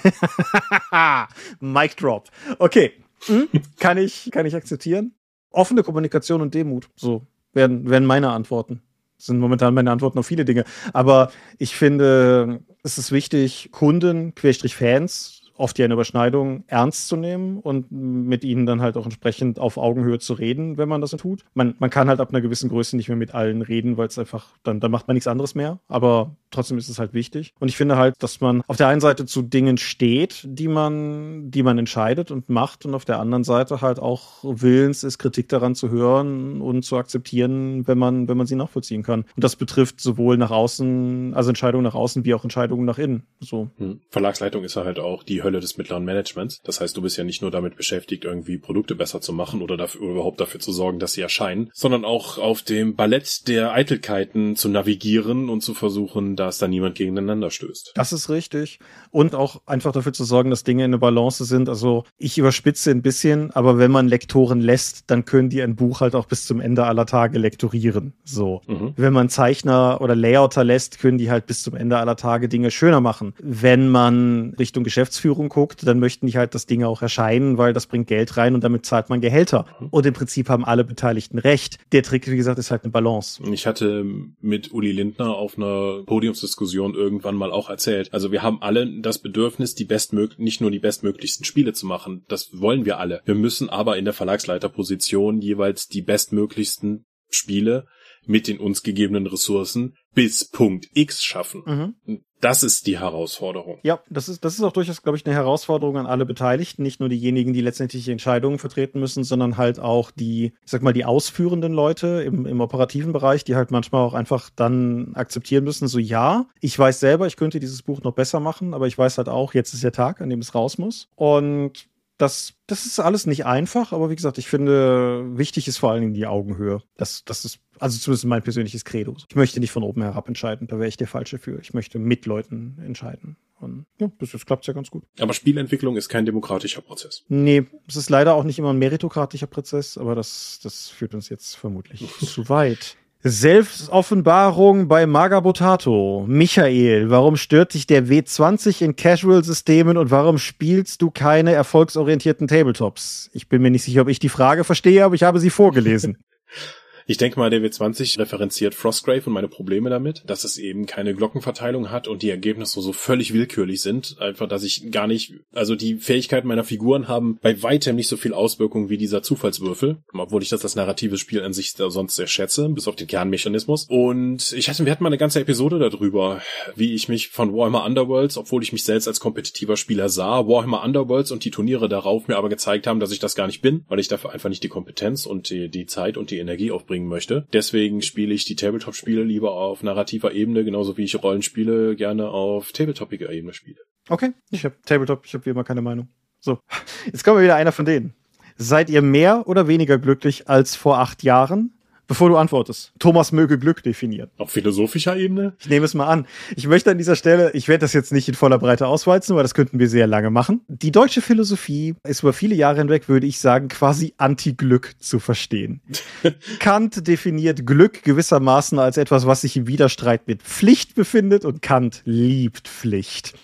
Mic drop. Okay. Hm? kann ich, kann ich akzeptieren. Offene Kommunikation und Demut. So werden, werden meine Antworten. Das sind momentan meine Antworten auf viele Dinge. Aber ich finde, es ist wichtig, Kunden, Querstrich Fans, oft ja eine Überschneidung ernst zu nehmen und mit ihnen dann halt auch entsprechend auf Augenhöhe zu reden, wenn man das tut. Man, man kann halt ab einer gewissen Größe nicht mehr mit allen reden, weil es einfach, dann, dann macht man nichts anderes mehr. Aber trotzdem ist es halt wichtig. Und ich finde halt, dass man auf der einen Seite zu Dingen steht, die man, die man entscheidet und macht und auf der anderen Seite halt auch willens ist, Kritik daran zu hören und zu akzeptieren, wenn man, wenn man sie nachvollziehen kann. Und das betrifft sowohl nach außen, also Entscheidungen nach außen, wie auch Entscheidungen nach innen. So. Hm. Verlagsleitung ist halt auch die Hölle Hölle des mittleren Managements. Das heißt, du bist ja nicht nur damit beschäftigt, irgendwie Produkte besser zu machen oder dafür, oder überhaupt dafür zu sorgen, dass sie erscheinen, sondern auch auf dem Ballett der Eitelkeiten zu navigieren und zu versuchen, dass da niemand gegeneinander stößt. Das ist richtig. Und auch einfach dafür zu sorgen, dass Dinge in der Balance sind. Also ich überspitze ein bisschen, aber wenn man Lektoren lässt, dann können die ein Buch halt auch bis zum Ende aller Tage lektorieren. So. Mhm. Wenn man Zeichner oder Layouter lässt, können die halt bis zum Ende aller Tage Dinge schöner machen. Wenn man Richtung Geschäftsführung guckt, dann möchten die halt, dass Dinge auch erscheinen, weil das bringt Geld rein und damit zahlt man Gehälter. Mhm. Und im Prinzip haben alle Beteiligten recht. Der Trick, wie gesagt, ist halt eine Balance. Ich hatte mit Uli Lindner auf einer Podiumsdiskussion irgendwann mal auch erzählt. Also wir haben alle das Bedürfnis, die bestmög nicht nur die bestmöglichsten Spiele zu machen. Das wollen wir alle. Wir müssen aber in der Verlagsleiterposition jeweils die bestmöglichsten Spiele mit den uns gegebenen Ressourcen bis Punkt X schaffen. Mhm. Das ist die Herausforderung. Ja, das ist, das ist auch durchaus, glaube ich, eine Herausforderung an alle Beteiligten. Nicht nur diejenigen, die letztendlich die Entscheidungen vertreten müssen, sondern halt auch die, ich sag mal, die ausführenden Leute im, im operativen Bereich, die halt manchmal auch einfach dann akzeptieren müssen, so ja, ich weiß selber, ich könnte dieses Buch noch besser machen, aber ich weiß halt auch, jetzt ist der Tag, an dem es raus muss. Und das, das ist alles nicht einfach, aber wie gesagt, ich finde, wichtig ist vor allen Dingen die Augenhöhe. Das, das ist also zumindest mein persönliches Credo. Ich möchte nicht von oben herab entscheiden, da wäre ich der Falsche für. Ich möchte mit Leuten entscheiden. Und ja, bis jetzt klappt ja ganz gut. Aber Spielentwicklung ist kein demokratischer Prozess. Nee, es ist leider auch nicht immer ein meritokratischer Prozess, aber das, das führt uns jetzt vermutlich zu weit. Selbstoffenbarung bei Magabotato. Michael, warum stört dich der W20 in Casual-Systemen und warum spielst du keine erfolgsorientierten Tabletops? Ich bin mir nicht sicher, ob ich die Frage verstehe, aber ich habe sie vorgelesen. Ich denke mal, der W20 referenziert Frostgrave und meine Probleme damit, dass es eben keine Glockenverteilung hat und die Ergebnisse so völlig willkürlich sind. Einfach, dass ich gar nicht, also die Fähigkeiten meiner Figuren haben bei weitem nicht so viel Auswirkung wie dieser Zufallswürfel, obwohl ich das als narratives Spiel an sich sonst sehr schätze, bis auf den Kernmechanismus. Und ich hatte, wir hatten mal eine ganze Episode darüber, wie ich mich von Warhammer Underworlds, obwohl ich mich selbst als kompetitiver Spieler sah, Warhammer Underworlds und die Turniere darauf mir aber gezeigt haben, dass ich das gar nicht bin, weil ich dafür einfach nicht die Kompetenz und die, die Zeit und die Energie aufbringen möchte. Deswegen spiele ich die Tabletop-Spiele lieber auf narrativer Ebene, genauso wie ich Rollenspiele gerne auf tabletopiger Ebene spiele. Okay, ich habe Tabletop, ich habe wie immer keine Meinung. So, jetzt kommen wir wieder einer von denen. Seid ihr mehr oder weniger glücklich als vor acht Jahren? Bevor du antwortest, Thomas möge Glück definieren. Auf philosophischer Ebene? Ich nehme es mal an. Ich möchte an dieser Stelle, ich werde das jetzt nicht in voller Breite auswalzen, weil das könnten wir sehr lange machen. Die deutsche Philosophie ist über viele Jahre hinweg, würde ich sagen, quasi Anti-Glück zu verstehen. Kant definiert Glück gewissermaßen als etwas, was sich im Widerstreit mit Pflicht befindet und Kant liebt Pflicht.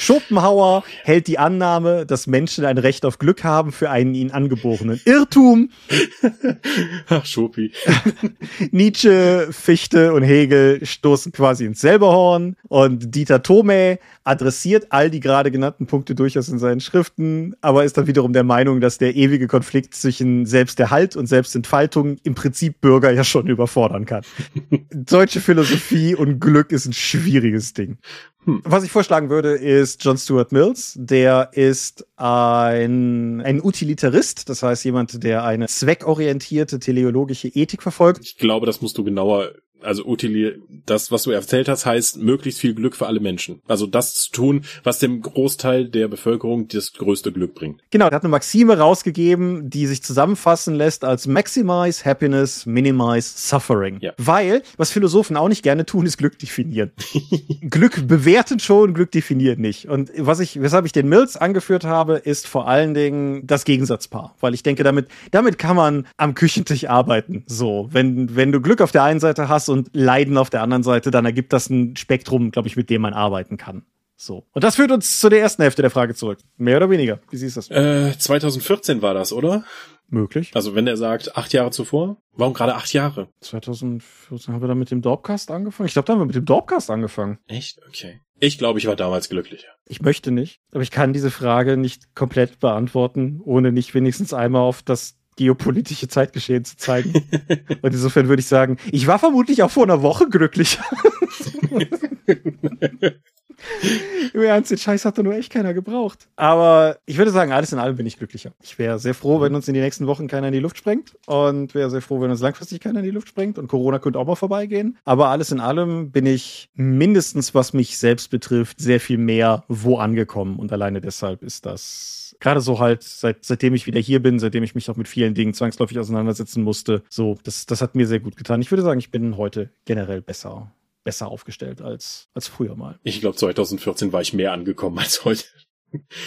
Schopenhauer hält die Annahme, dass Menschen ein Recht auf Glück haben, für einen ihnen angeborenen Irrtum. Ach, Schopi. Nietzsche, Fichte und Hegel stoßen quasi ins selbe Horn und Dieter Thome adressiert all die gerade genannten Punkte durchaus in seinen Schriften, aber ist dann wiederum der Meinung, dass der ewige Konflikt zwischen Selbsterhalt und Selbstentfaltung im Prinzip Bürger ja schon überfordern kann. Deutsche Philosophie und Glück ist ein schwieriges Ding. Hm. Was ich vorschlagen würde, ist John Stuart Mills. Der ist ein, ein Utilitarist, das heißt jemand, der eine zweckorientierte teleologische Ethik verfolgt. Ich glaube, das musst du genauer also Util, das, was du erzählt hast, heißt möglichst viel Glück für alle Menschen. Also das zu tun, was dem Großteil der Bevölkerung das größte Glück bringt. Genau, er hat eine Maxime rausgegeben, die sich zusammenfassen lässt als Maximize Happiness, Minimize Suffering. Ja. Weil, was Philosophen auch nicht gerne tun, ist Glück definieren. Glück bewerten schon, Glück definieren nicht. Und was ich, weshalb ich den Mills angeführt habe, ist vor allen Dingen das Gegensatzpaar. Weil ich denke, damit, damit kann man am Küchentisch arbeiten. So, wenn, wenn du Glück auf der einen Seite hast und Leiden auf der anderen Seite, dann ergibt das ein Spektrum, glaube ich, mit dem man arbeiten kann. So. Und das führt uns zu der ersten Hälfte der Frage zurück. Mehr oder weniger? Wie siehst du das? Äh, 2014 war das, oder? Möglich. Also wenn er sagt, acht Jahre zuvor, warum gerade acht Jahre? 2014 haben wir dann mit dem Dorpcast angefangen. Ich glaube, da haben wir mit dem Dorpcast angefangen. Echt? Okay. Ich glaube, ich war damals glücklicher. Ich möchte nicht, aber ich kann diese Frage nicht komplett beantworten, ohne nicht wenigstens einmal auf das geopolitische Zeitgeschehen zu zeigen. Und insofern würde ich sagen, ich war vermutlich auch vor einer Woche glücklich. Im Ernst, den Scheiß hat doch nur echt keiner gebraucht. Aber ich würde sagen, alles in allem bin ich glücklicher. Ich wäre sehr froh, wenn uns in den nächsten Wochen keiner in die Luft sprengt. Und wäre sehr froh, wenn uns langfristig keiner in die Luft sprengt. Und Corona könnte auch mal vorbeigehen. Aber alles in allem bin ich mindestens, was mich selbst betrifft, sehr viel mehr wo angekommen. Und alleine deshalb ist das gerade so halt, seit, seitdem ich wieder hier bin, seitdem ich mich auch mit vielen Dingen zwangsläufig auseinandersetzen musste, so, das, das hat mir sehr gut getan. Ich würde sagen, ich bin heute generell besser besser aufgestellt als, als früher mal. Ich glaube, 2014 war ich mehr angekommen als heute.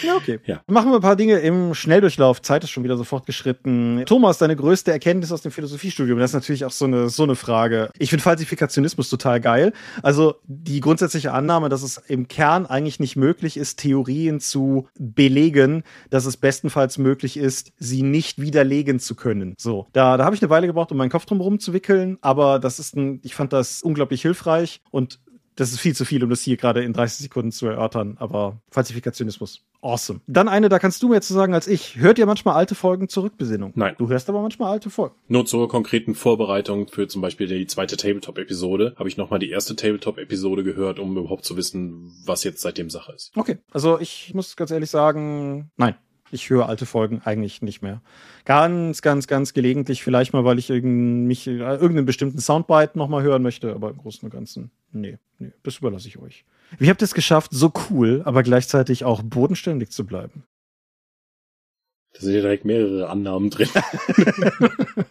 Ja, okay. Ja. Machen wir ein paar Dinge im Schnelldurchlauf. Zeit ist schon wieder so fortgeschritten. Thomas, deine größte Erkenntnis aus dem Philosophiestudium? Das ist natürlich auch so eine, so eine Frage. Ich finde Falsifikationismus total geil. Also die grundsätzliche Annahme, dass es im Kern eigentlich nicht möglich ist, Theorien zu belegen, dass es bestenfalls möglich ist, sie nicht widerlegen zu können. So, da, da habe ich eine Weile gebraucht, um meinen Kopf drum rumzuwickeln, aber das ist ein, ich fand das unglaublich hilfreich und das ist viel zu viel, um das hier gerade in 30 Sekunden zu erörtern, aber Falsifikationismus. Awesome. Dann eine, da kannst du mehr zu sagen als ich. Hört ihr manchmal alte Folgen zur Rückbesinnung? Nein. Du hörst aber manchmal alte Folgen. Nur zur konkreten Vorbereitung für zum Beispiel die zweite Tabletop-Episode habe ich nochmal die erste Tabletop-Episode gehört, um überhaupt zu wissen, was jetzt seitdem Sache ist. Okay. Also ich muss ganz ehrlich sagen, nein. Ich höre alte Folgen eigentlich nicht mehr. Ganz, ganz, ganz gelegentlich, vielleicht mal, weil ich irgendeinen, mich, äh, irgendeinen bestimmten Soundbite nochmal hören möchte, aber im Großen und Ganzen, nee, nee, das überlasse ich euch. Wie habt ihr es geschafft, so cool, aber gleichzeitig auch bodenständig zu bleiben? Da sind ja direkt mehrere Annahmen drin.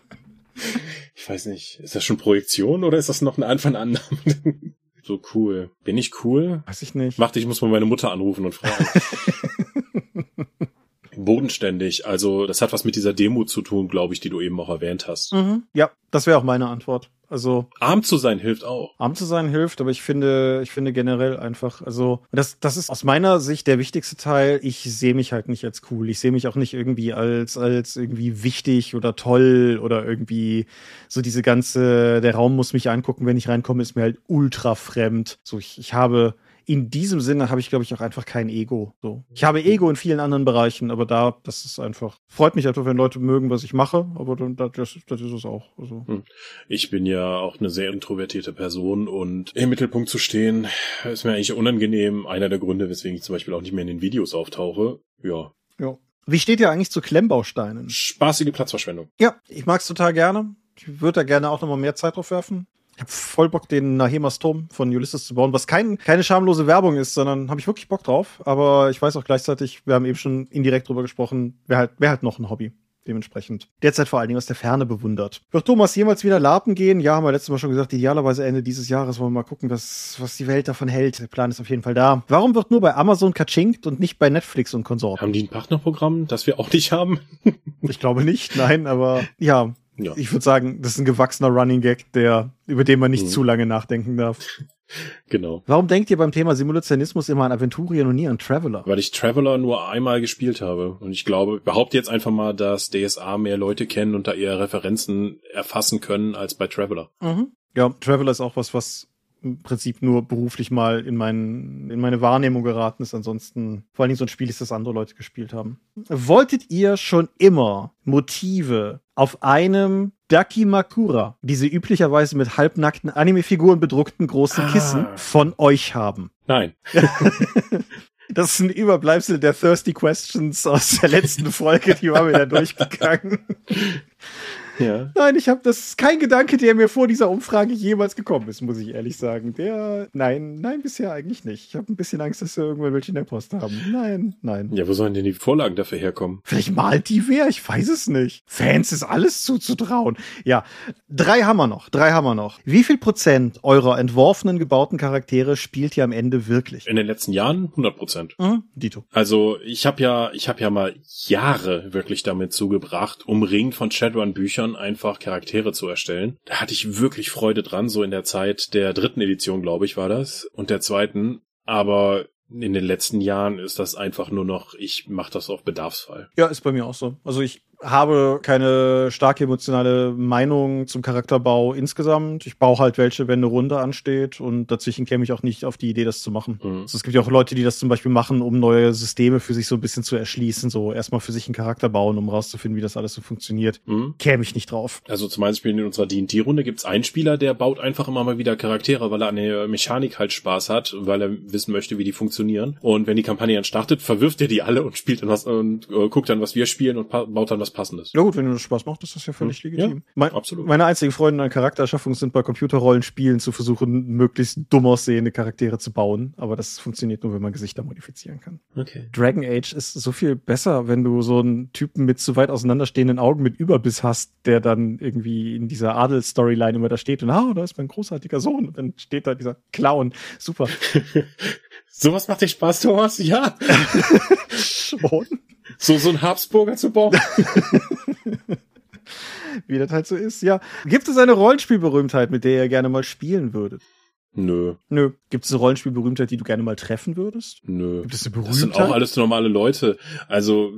ich weiß nicht, ist das schon Projektion oder ist das noch eine einfach eine Annahme? so cool. Bin ich cool? Weiß ich nicht. Macht, ich muss mal meine Mutter anrufen und fragen. bodenständig. Also das hat was mit dieser Demo zu tun, glaube ich, die du eben auch erwähnt hast. Mhm. Ja, das wäre auch meine Antwort. Also arm zu sein hilft auch. Arm zu sein hilft, aber ich finde, ich finde generell einfach, also das, das ist aus meiner Sicht der wichtigste Teil. Ich sehe mich halt nicht als cool. Ich sehe mich auch nicht irgendwie als als irgendwie wichtig oder toll oder irgendwie so diese ganze. Der Raum muss mich angucken, wenn ich reinkomme, ist mir halt ultra fremd. So ich, ich habe in diesem Sinne habe ich, glaube ich, auch einfach kein Ego. So. Ich habe Ego in vielen anderen Bereichen, aber da, das ist einfach, freut mich einfach, wenn Leute mögen, was ich mache, aber dann, das, das ist es auch. Also. Hm. Ich bin ja auch eine sehr introvertierte Person und im Mittelpunkt zu stehen, ist mir eigentlich unangenehm. Einer der Gründe, weswegen ich zum Beispiel auch nicht mehr in den Videos auftauche. Ja. Ja. Wie steht ihr eigentlich zu Klemmbausteinen? Spaßige Platzverschwendung. Ja, ich mag es total gerne. Ich würde da gerne auch nochmal mehr Zeit drauf werfen. Ich habe voll Bock, den Nahemas Turm von Ulysses zu bauen, was kein, keine schamlose Werbung ist, sondern habe ich wirklich Bock drauf. Aber ich weiß auch gleichzeitig, wir haben eben schon indirekt drüber gesprochen, wäre halt, wär halt noch ein Hobby. Dementsprechend. Derzeit vor allen Dingen aus der Ferne bewundert. Wird Thomas jemals wieder Lapen gehen? Ja, haben wir letztes Mal schon gesagt, idealerweise Ende dieses Jahres wollen wir mal gucken, was, was die Welt davon hält. Der Plan ist auf jeden Fall da. Warum wird nur bei Amazon kachinkt und nicht bei Netflix und Konsorten? Haben die ein Partnerprogramm, das wir auch nicht haben? ich glaube nicht, nein, aber ja, ja. Ich würde sagen, das ist ein gewachsener Running Gag, der, über den man nicht mhm. zu lange nachdenken darf. Genau. Warum denkt ihr beim Thema Simulationismus immer an Aventurien und nie an Traveler? Weil ich Traveler nur einmal gespielt habe. Und ich glaube, behaupte jetzt einfach mal, dass DSA mehr Leute kennen und da eher Referenzen erfassen können als bei Traveler. Mhm. Ja, Traveler ist auch was, was im Prinzip nur beruflich mal in, mein, in meine Wahrnehmung geraten ist. Ansonsten vor allen Dingen so ein Spiel ist, das andere Leute gespielt haben. Wolltet ihr schon immer Motive auf einem Dakimakura, diese üblicherweise mit halbnackten Anime-Figuren bedruckten großen Kissen, ah. von euch haben? Nein. Das ist ein Überbleibsel der Thirsty Questions aus der letzten Folge, die war wieder durchgegangen. Ja. Nein, ich habe das ist kein Gedanke, der mir vor dieser Umfrage jemals gekommen ist, muss ich ehrlich sagen. Der nein, nein, bisher eigentlich nicht. Ich habe ein bisschen Angst, dass wir irgendwann welche in der Post haben. Nein, nein. Ja, wo sollen denn die Vorlagen dafür herkommen? Vielleicht malt die wer, ich weiß es nicht. Fans ist alles zuzutrauen. Ja, drei haben wir noch, drei haben wir noch. Wie viel Prozent eurer entworfenen gebauten Charaktere spielt ihr am Ende wirklich? In den letzten Jahren 100 Prozent. Mhm, Dito. Also, ich habe ja, ich habe ja mal Jahre wirklich damit zugebracht, umringt von Shadowrun-Büchern Büchern einfach Charaktere zu erstellen. Da hatte ich wirklich Freude dran, so in der Zeit der dritten Edition, glaube ich, war das. Und der zweiten. Aber in den letzten Jahren ist das einfach nur noch, ich mache das auf Bedarfsfall. Ja, ist bei mir auch so. Also ich habe keine starke emotionale Meinung zum Charakterbau insgesamt. Ich baue halt welche, wenn eine Runde ansteht und dazwischen käme ich auch nicht auf die Idee, das zu machen. Mhm. Also es gibt ja auch Leute, die das zum Beispiel machen, um neue Systeme für sich so ein bisschen zu erschließen, so erstmal für sich einen Charakter bauen, um rauszufinden, wie das alles so funktioniert. Mhm. Käme ich nicht drauf. Also zum Beispiel in unserer D&D-Runde gibt's einen Spieler, der baut einfach immer mal wieder Charaktere, weil er an der Mechanik halt Spaß hat, weil er wissen möchte, wie die funktionieren. Und wenn die Kampagne dann startet, verwirft er die alle und spielt dann was und äh, guckt dann, was wir spielen und baut dann was Passendes. Ja gut, wenn dir das Spaß macht, ist das ja völlig hm. legitim. Ja, mein, absolut. Meine einzigen Freunde an Charaktererschaffung sind bei Computerrollenspielen zu versuchen, möglichst dumm aussehende Charaktere zu bauen. Aber das funktioniert nur, wenn man Gesichter modifizieren kann. Okay. Dragon Age ist so viel besser, wenn du so einen Typen mit zu weit auseinanderstehenden Augen mit Überbiss hast, der dann irgendwie in dieser Adel-Storyline immer da steht und, ah, da ist mein großartiger Sohn. Und dann steht da dieser Clown. Super. Sowas macht dir Spaß, Thomas? Ja. Schon. So, so ein Habsburger zu bauen. Wie das halt so ist, ja. Gibt es eine Rollenspielberühmtheit, mit der ihr gerne mal spielen würdet? Nö. Nö. Gibt es eine Rollenspielberühmtheit, die du gerne mal treffen würdest? Nö. Gibt es eine Berühmtheit? Das sind auch alles normale Leute. Also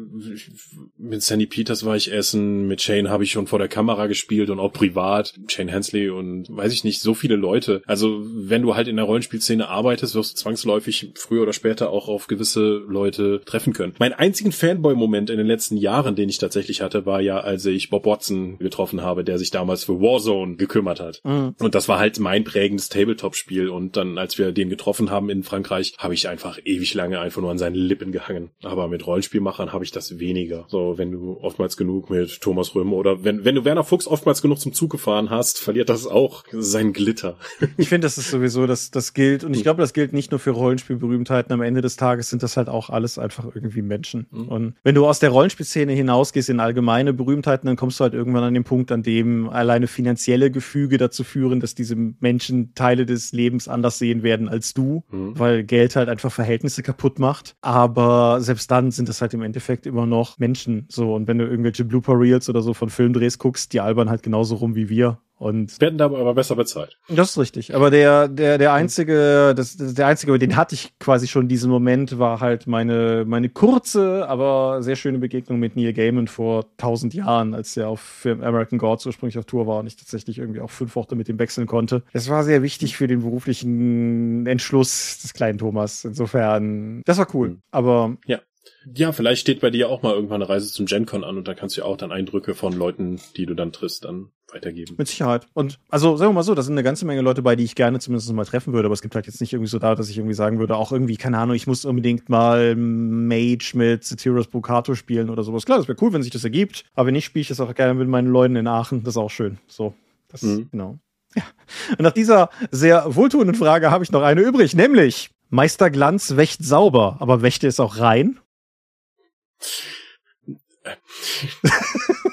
mit Sandy Peters war ich essen, mit Shane habe ich schon vor der Kamera gespielt und auch privat. Shane Hensley und weiß ich nicht, so viele Leute. Also wenn du halt in der Rollenspielszene arbeitest, wirst du zwangsläufig früher oder später auch auf gewisse Leute treffen können. Mein einzigen Fanboy-Moment in den letzten Jahren, den ich tatsächlich hatte, war ja, als ich Bob Watson getroffen habe, der sich damals für Warzone gekümmert hat. Mhm. Und das war halt mein prägendes Tabletop-Spiel Spiel und dann, als wir den getroffen haben in Frankreich, habe ich einfach ewig lange einfach nur an seinen Lippen gehangen. Aber mit Rollenspielmachern habe ich das weniger. So, wenn du oftmals genug mit Thomas Römer oder wenn, wenn du Werner Fuchs oftmals genug zum Zug gefahren hast, verliert das auch sein Glitter. Ich finde, das ist sowieso, das, das gilt und ich hm. glaube, das gilt nicht nur für Rollenspielberühmtheiten. Am Ende des Tages sind das halt auch alles einfach irgendwie Menschen. Mhm. Und wenn du aus der Rollenspielszene hinausgehst in allgemeine Berühmtheiten, dann kommst du halt irgendwann an den Punkt, an dem alleine finanzielle Gefüge dazu führen, dass diese Menschen Teile des Lebens anders sehen werden als du, mhm. weil Geld halt einfach Verhältnisse kaputt macht. Aber selbst dann sind es halt im Endeffekt immer noch Menschen. So, und wenn du irgendwelche Blooper Reels oder so von Filmdrehs guckst, die albern halt genauso rum wie wir. Und werden da aber besser bezahlt. Das ist richtig. Aber der, der, der einzige, das, der einzige, den hatte ich quasi schon diesen Moment, war halt meine, meine kurze, aber sehr schöne Begegnung mit Neil Gaiman vor tausend Jahren, als er auf für American Gods ursprünglich auf Tour war und ich tatsächlich irgendwie auch fünf Worte mit ihm wechseln konnte. Das war sehr wichtig für den beruflichen Entschluss des kleinen Thomas. Insofern, das war cool. Aber ja. Ja, vielleicht steht bei dir auch mal irgendwann eine Reise zum GenCon an und da kannst du ja auch dann Eindrücke von Leuten, die du dann triffst, dann weitergeben. Mit Sicherheit. Und also sagen wir mal so, da sind eine ganze Menge Leute bei, die ich gerne zumindest mal treffen würde, aber es gibt halt jetzt nicht irgendwie so da, dass ich irgendwie sagen würde, auch irgendwie, keine Ahnung, ich muss unbedingt mal Mage mit Ceteris Bucato spielen oder sowas. Klar, das wäre cool, wenn sich das ergibt, aber wenn nicht, spiele ich das auch gerne mit meinen Leuten in Aachen. Das ist auch schön. So, das, mhm. genau. Ja. Und nach dieser sehr wohltuenden Frage habe ich noch eine übrig, nämlich Meister Glanz wächt sauber, aber wächte es auch rein?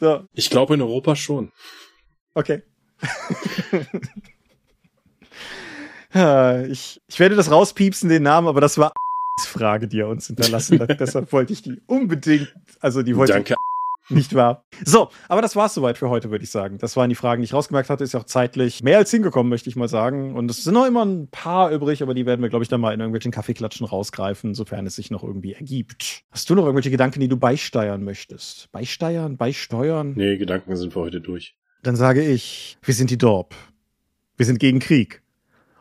so. Ich glaube in Europa schon. Okay. ich, ich werde das rauspiepsen, den Namen, aber das war Frage, die er uns hinterlassen hat. Deshalb wollte ich die unbedingt, also die wollte Danke. Nicht wahr? So, aber das war's soweit für heute, würde ich sagen. Das waren die Fragen, die ich rausgemerkt hatte. Ist ja auch zeitlich mehr als hingekommen, möchte ich mal sagen. Und es sind noch immer ein paar übrig, aber die werden wir, glaube ich, dann mal in irgendwelchen Kaffeeklatschen rausgreifen, sofern es sich noch irgendwie ergibt. Hast du noch irgendwelche Gedanken, die du beisteuern möchtest? Beisteuern? Beisteuern? Nee, Gedanken sind für heute durch. Dann sage ich, wir sind die Dorp. Wir sind gegen Krieg.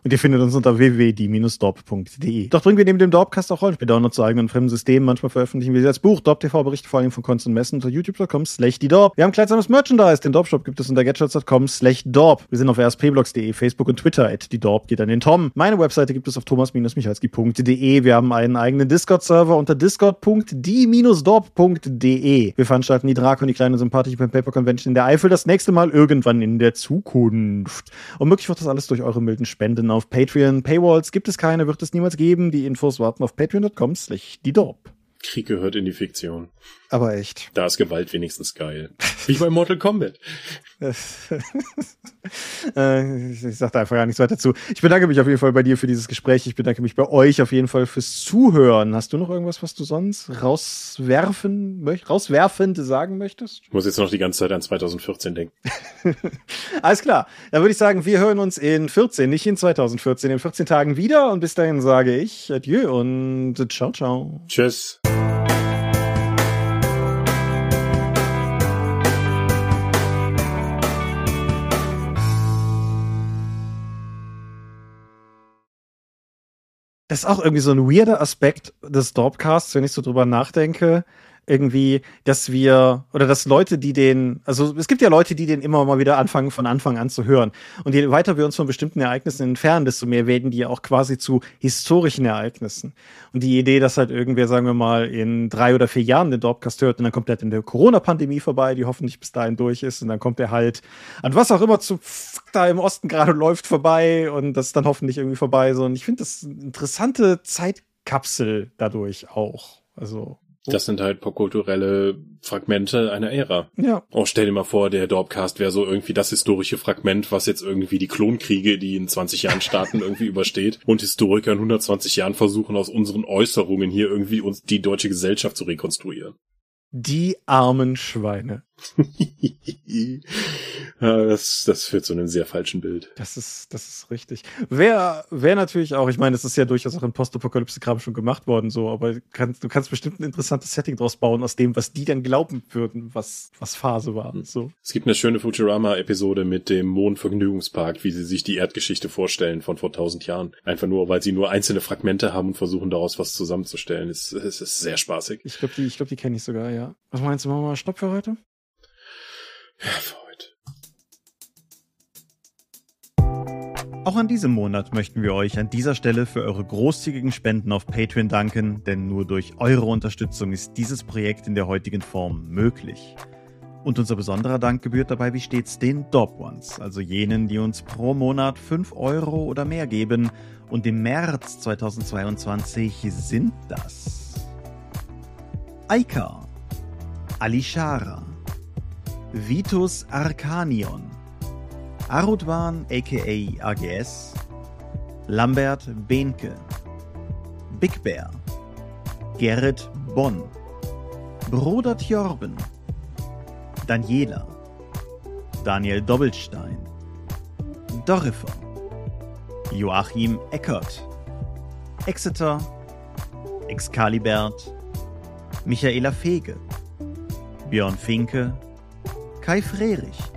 Und ihr findet uns unter www.die-dorp.de. Doch bringen wir neben dem Dorpcast auch Rollenspiel Download zu eigenen fremden Systemen. Manchmal veröffentlichen wir sie als Buch. Dorp TV berichtet vor allem von Kunst und Messen unter youtube.com slash die Dorp. Wir haben kleidsames Merchandise. Den Dorpshop gibt es unter getshirts.com slash Dorp. Wir sind auf rspblogs.de, Facebook und Twitter at die Dorp geht an den Tom. Meine Webseite gibt es auf thomas-michalski.de. Wir haben einen eigenen Discord-Server unter discord.die-dorp.de. Wir veranstalten die Drakon, die kleine sympathische Pen Paper Convention in der Eifel das nächste Mal irgendwann in der Zukunft. Und möglich wird das alles durch eure milden Spenden auf Patreon. Paywalls gibt es keine, wird es niemals geben. Die Infos warten auf patreon.com slash die Dorp. Krieg gehört in die Fiktion. Aber echt. Da ist Gewalt wenigstens geil. Wie bei Mortal Kombat. Äh, ich sag da einfach gar nichts weiter zu. Ich bedanke mich auf jeden Fall bei dir für dieses Gespräch. Ich bedanke mich bei euch auf jeden Fall fürs Zuhören. Hast du noch irgendwas, was du sonst rauswerfen, rauswerfend sagen möchtest? Ich muss jetzt noch die ganze Zeit an 2014 denken. Alles klar. Dann würde ich sagen, wir hören uns in 14, nicht in 2014, in 14 Tagen wieder. Und bis dahin sage ich Adieu und ciao, ciao. Tschüss. Das ist auch irgendwie so ein weirder Aspekt des Dorpcasts, wenn ich so drüber nachdenke irgendwie, dass wir oder dass Leute, die den, also es gibt ja Leute, die den immer mal wieder anfangen, von Anfang an zu hören. Und je weiter wir uns von bestimmten Ereignissen entfernen, desto mehr werden die ja auch quasi zu historischen Ereignissen. Und die Idee, dass halt irgendwer, sagen wir mal, in drei oder vier Jahren den Dorpcast hört und dann kommt er halt in der Corona-Pandemie vorbei, die hoffentlich bis dahin durch ist, und dann kommt er halt an was auch immer zu da im Osten gerade läuft vorbei und das ist dann hoffentlich irgendwie vorbei. So, und ich finde das eine interessante Zeitkapsel dadurch auch. Also. Das sind halt popkulturelle Fragmente einer Ära. Ja. Auch stell dir mal vor, der Dorpcast wäre so irgendwie das historische Fragment, was jetzt irgendwie die Klonkriege, die in 20 Jahren starten, irgendwie übersteht und Historiker in 120 Jahren versuchen, aus unseren Äußerungen hier irgendwie uns die deutsche Gesellschaft zu rekonstruieren. Die armen Schweine. Ja, das, das führt zu einem sehr falschen Bild. Das ist, das ist richtig. Wäre wär natürlich auch, ich meine, das ist ja durchaus auch in Postapokalypse-Kram schon gemacht worden, so, aber kannst, du kannst bestimmt ein interessantes Setting draus bauen, aus dem, was die dann glauben würden, was, was Phase war. Hm. So. Es gibt eine schöne Futurama-Episode mit dem Mondvergnügungspark, wie sie sich die Erdgeschichte vorstellen von vor tausend Jahren. Einfach nur, weil sie nur einzelne Fragmente haben und versuchen, daraus was zusammenzustellen. Es, es ist sehr spaßig. Ich glaube, die, ich glaub, die kenne ich sogar, ja. Was meinst du, machen wir mal Stopp für heute? Ja. Auch an diesem Monat möchten wir euch an dieser Stelle für eure großzügigen Spenden auf Patreon danken, denn nur durch eure Unterstützung ist dieses Projekt in der heutigen Form möglich. Und unser besonderer Dank gebührt dabei wie stets den Dob Ones, also jenen, die uns pro Monat 5 Euro oder mehr geben. Und im März 2022 sind das Aika, Alishara, Vitus Arcanion, Arudwan aka AGS, Lambert Behnke, Big Bear, Gerrit Bonn, Bruder Tjorben, Daniela, Daniel Doppelstein, Dorifer, Joachim Eckert, Exeter, Excalibert, Michaela Fege, Björn Finke, Kai Frerich,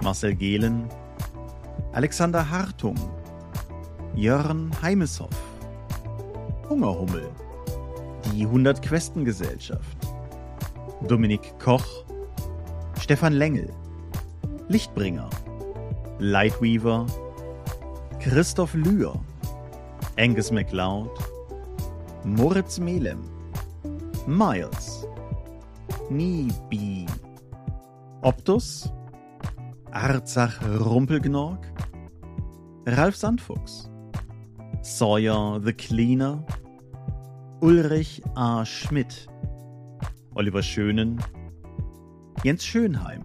Marcel Gehlen, Alexander Hartung, Jörn Heimeshoff, Hungerhummel, die 100 Questen Gesellschaft, Dominik Koch, Stefan Lengel, Lichtbringer, Lightweaver, Christoph Lühr, Angus MacLeod, Moritz Melem, Miles, Nibi, Optus, Arzach Rumpelgnorg, Ralf Sandfuchs, Sawyer the Cleaner, Ulrich A. Schmidt, Oliver Schönen, Jens Schönheim,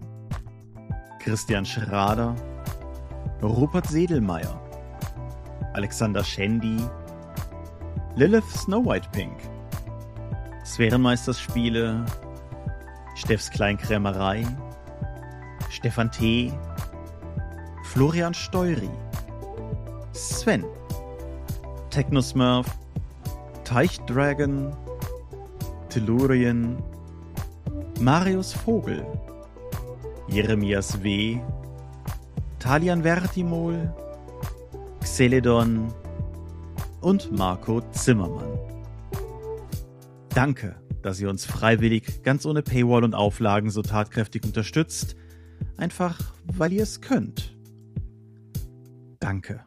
Christian Schrader, Rupert Sedelmeier, Alexander Schendi, Lilith Snow White Pink, Sphärenmeisterspiele, Steffs Kleinkrämerei, Stefan T., Florian Steury, Sven, Technosmurf, Teichdragon, Tellurien, Marius Vogel, Jeremias W., Talian Vertimol, Xeledon und Marco Zimmermann. Danke, dass ihr uns freiwillig, ganz ohne Paywall und Auflagen so tatkräftig unterstützt, einfach weil ihr es könnt. Danke.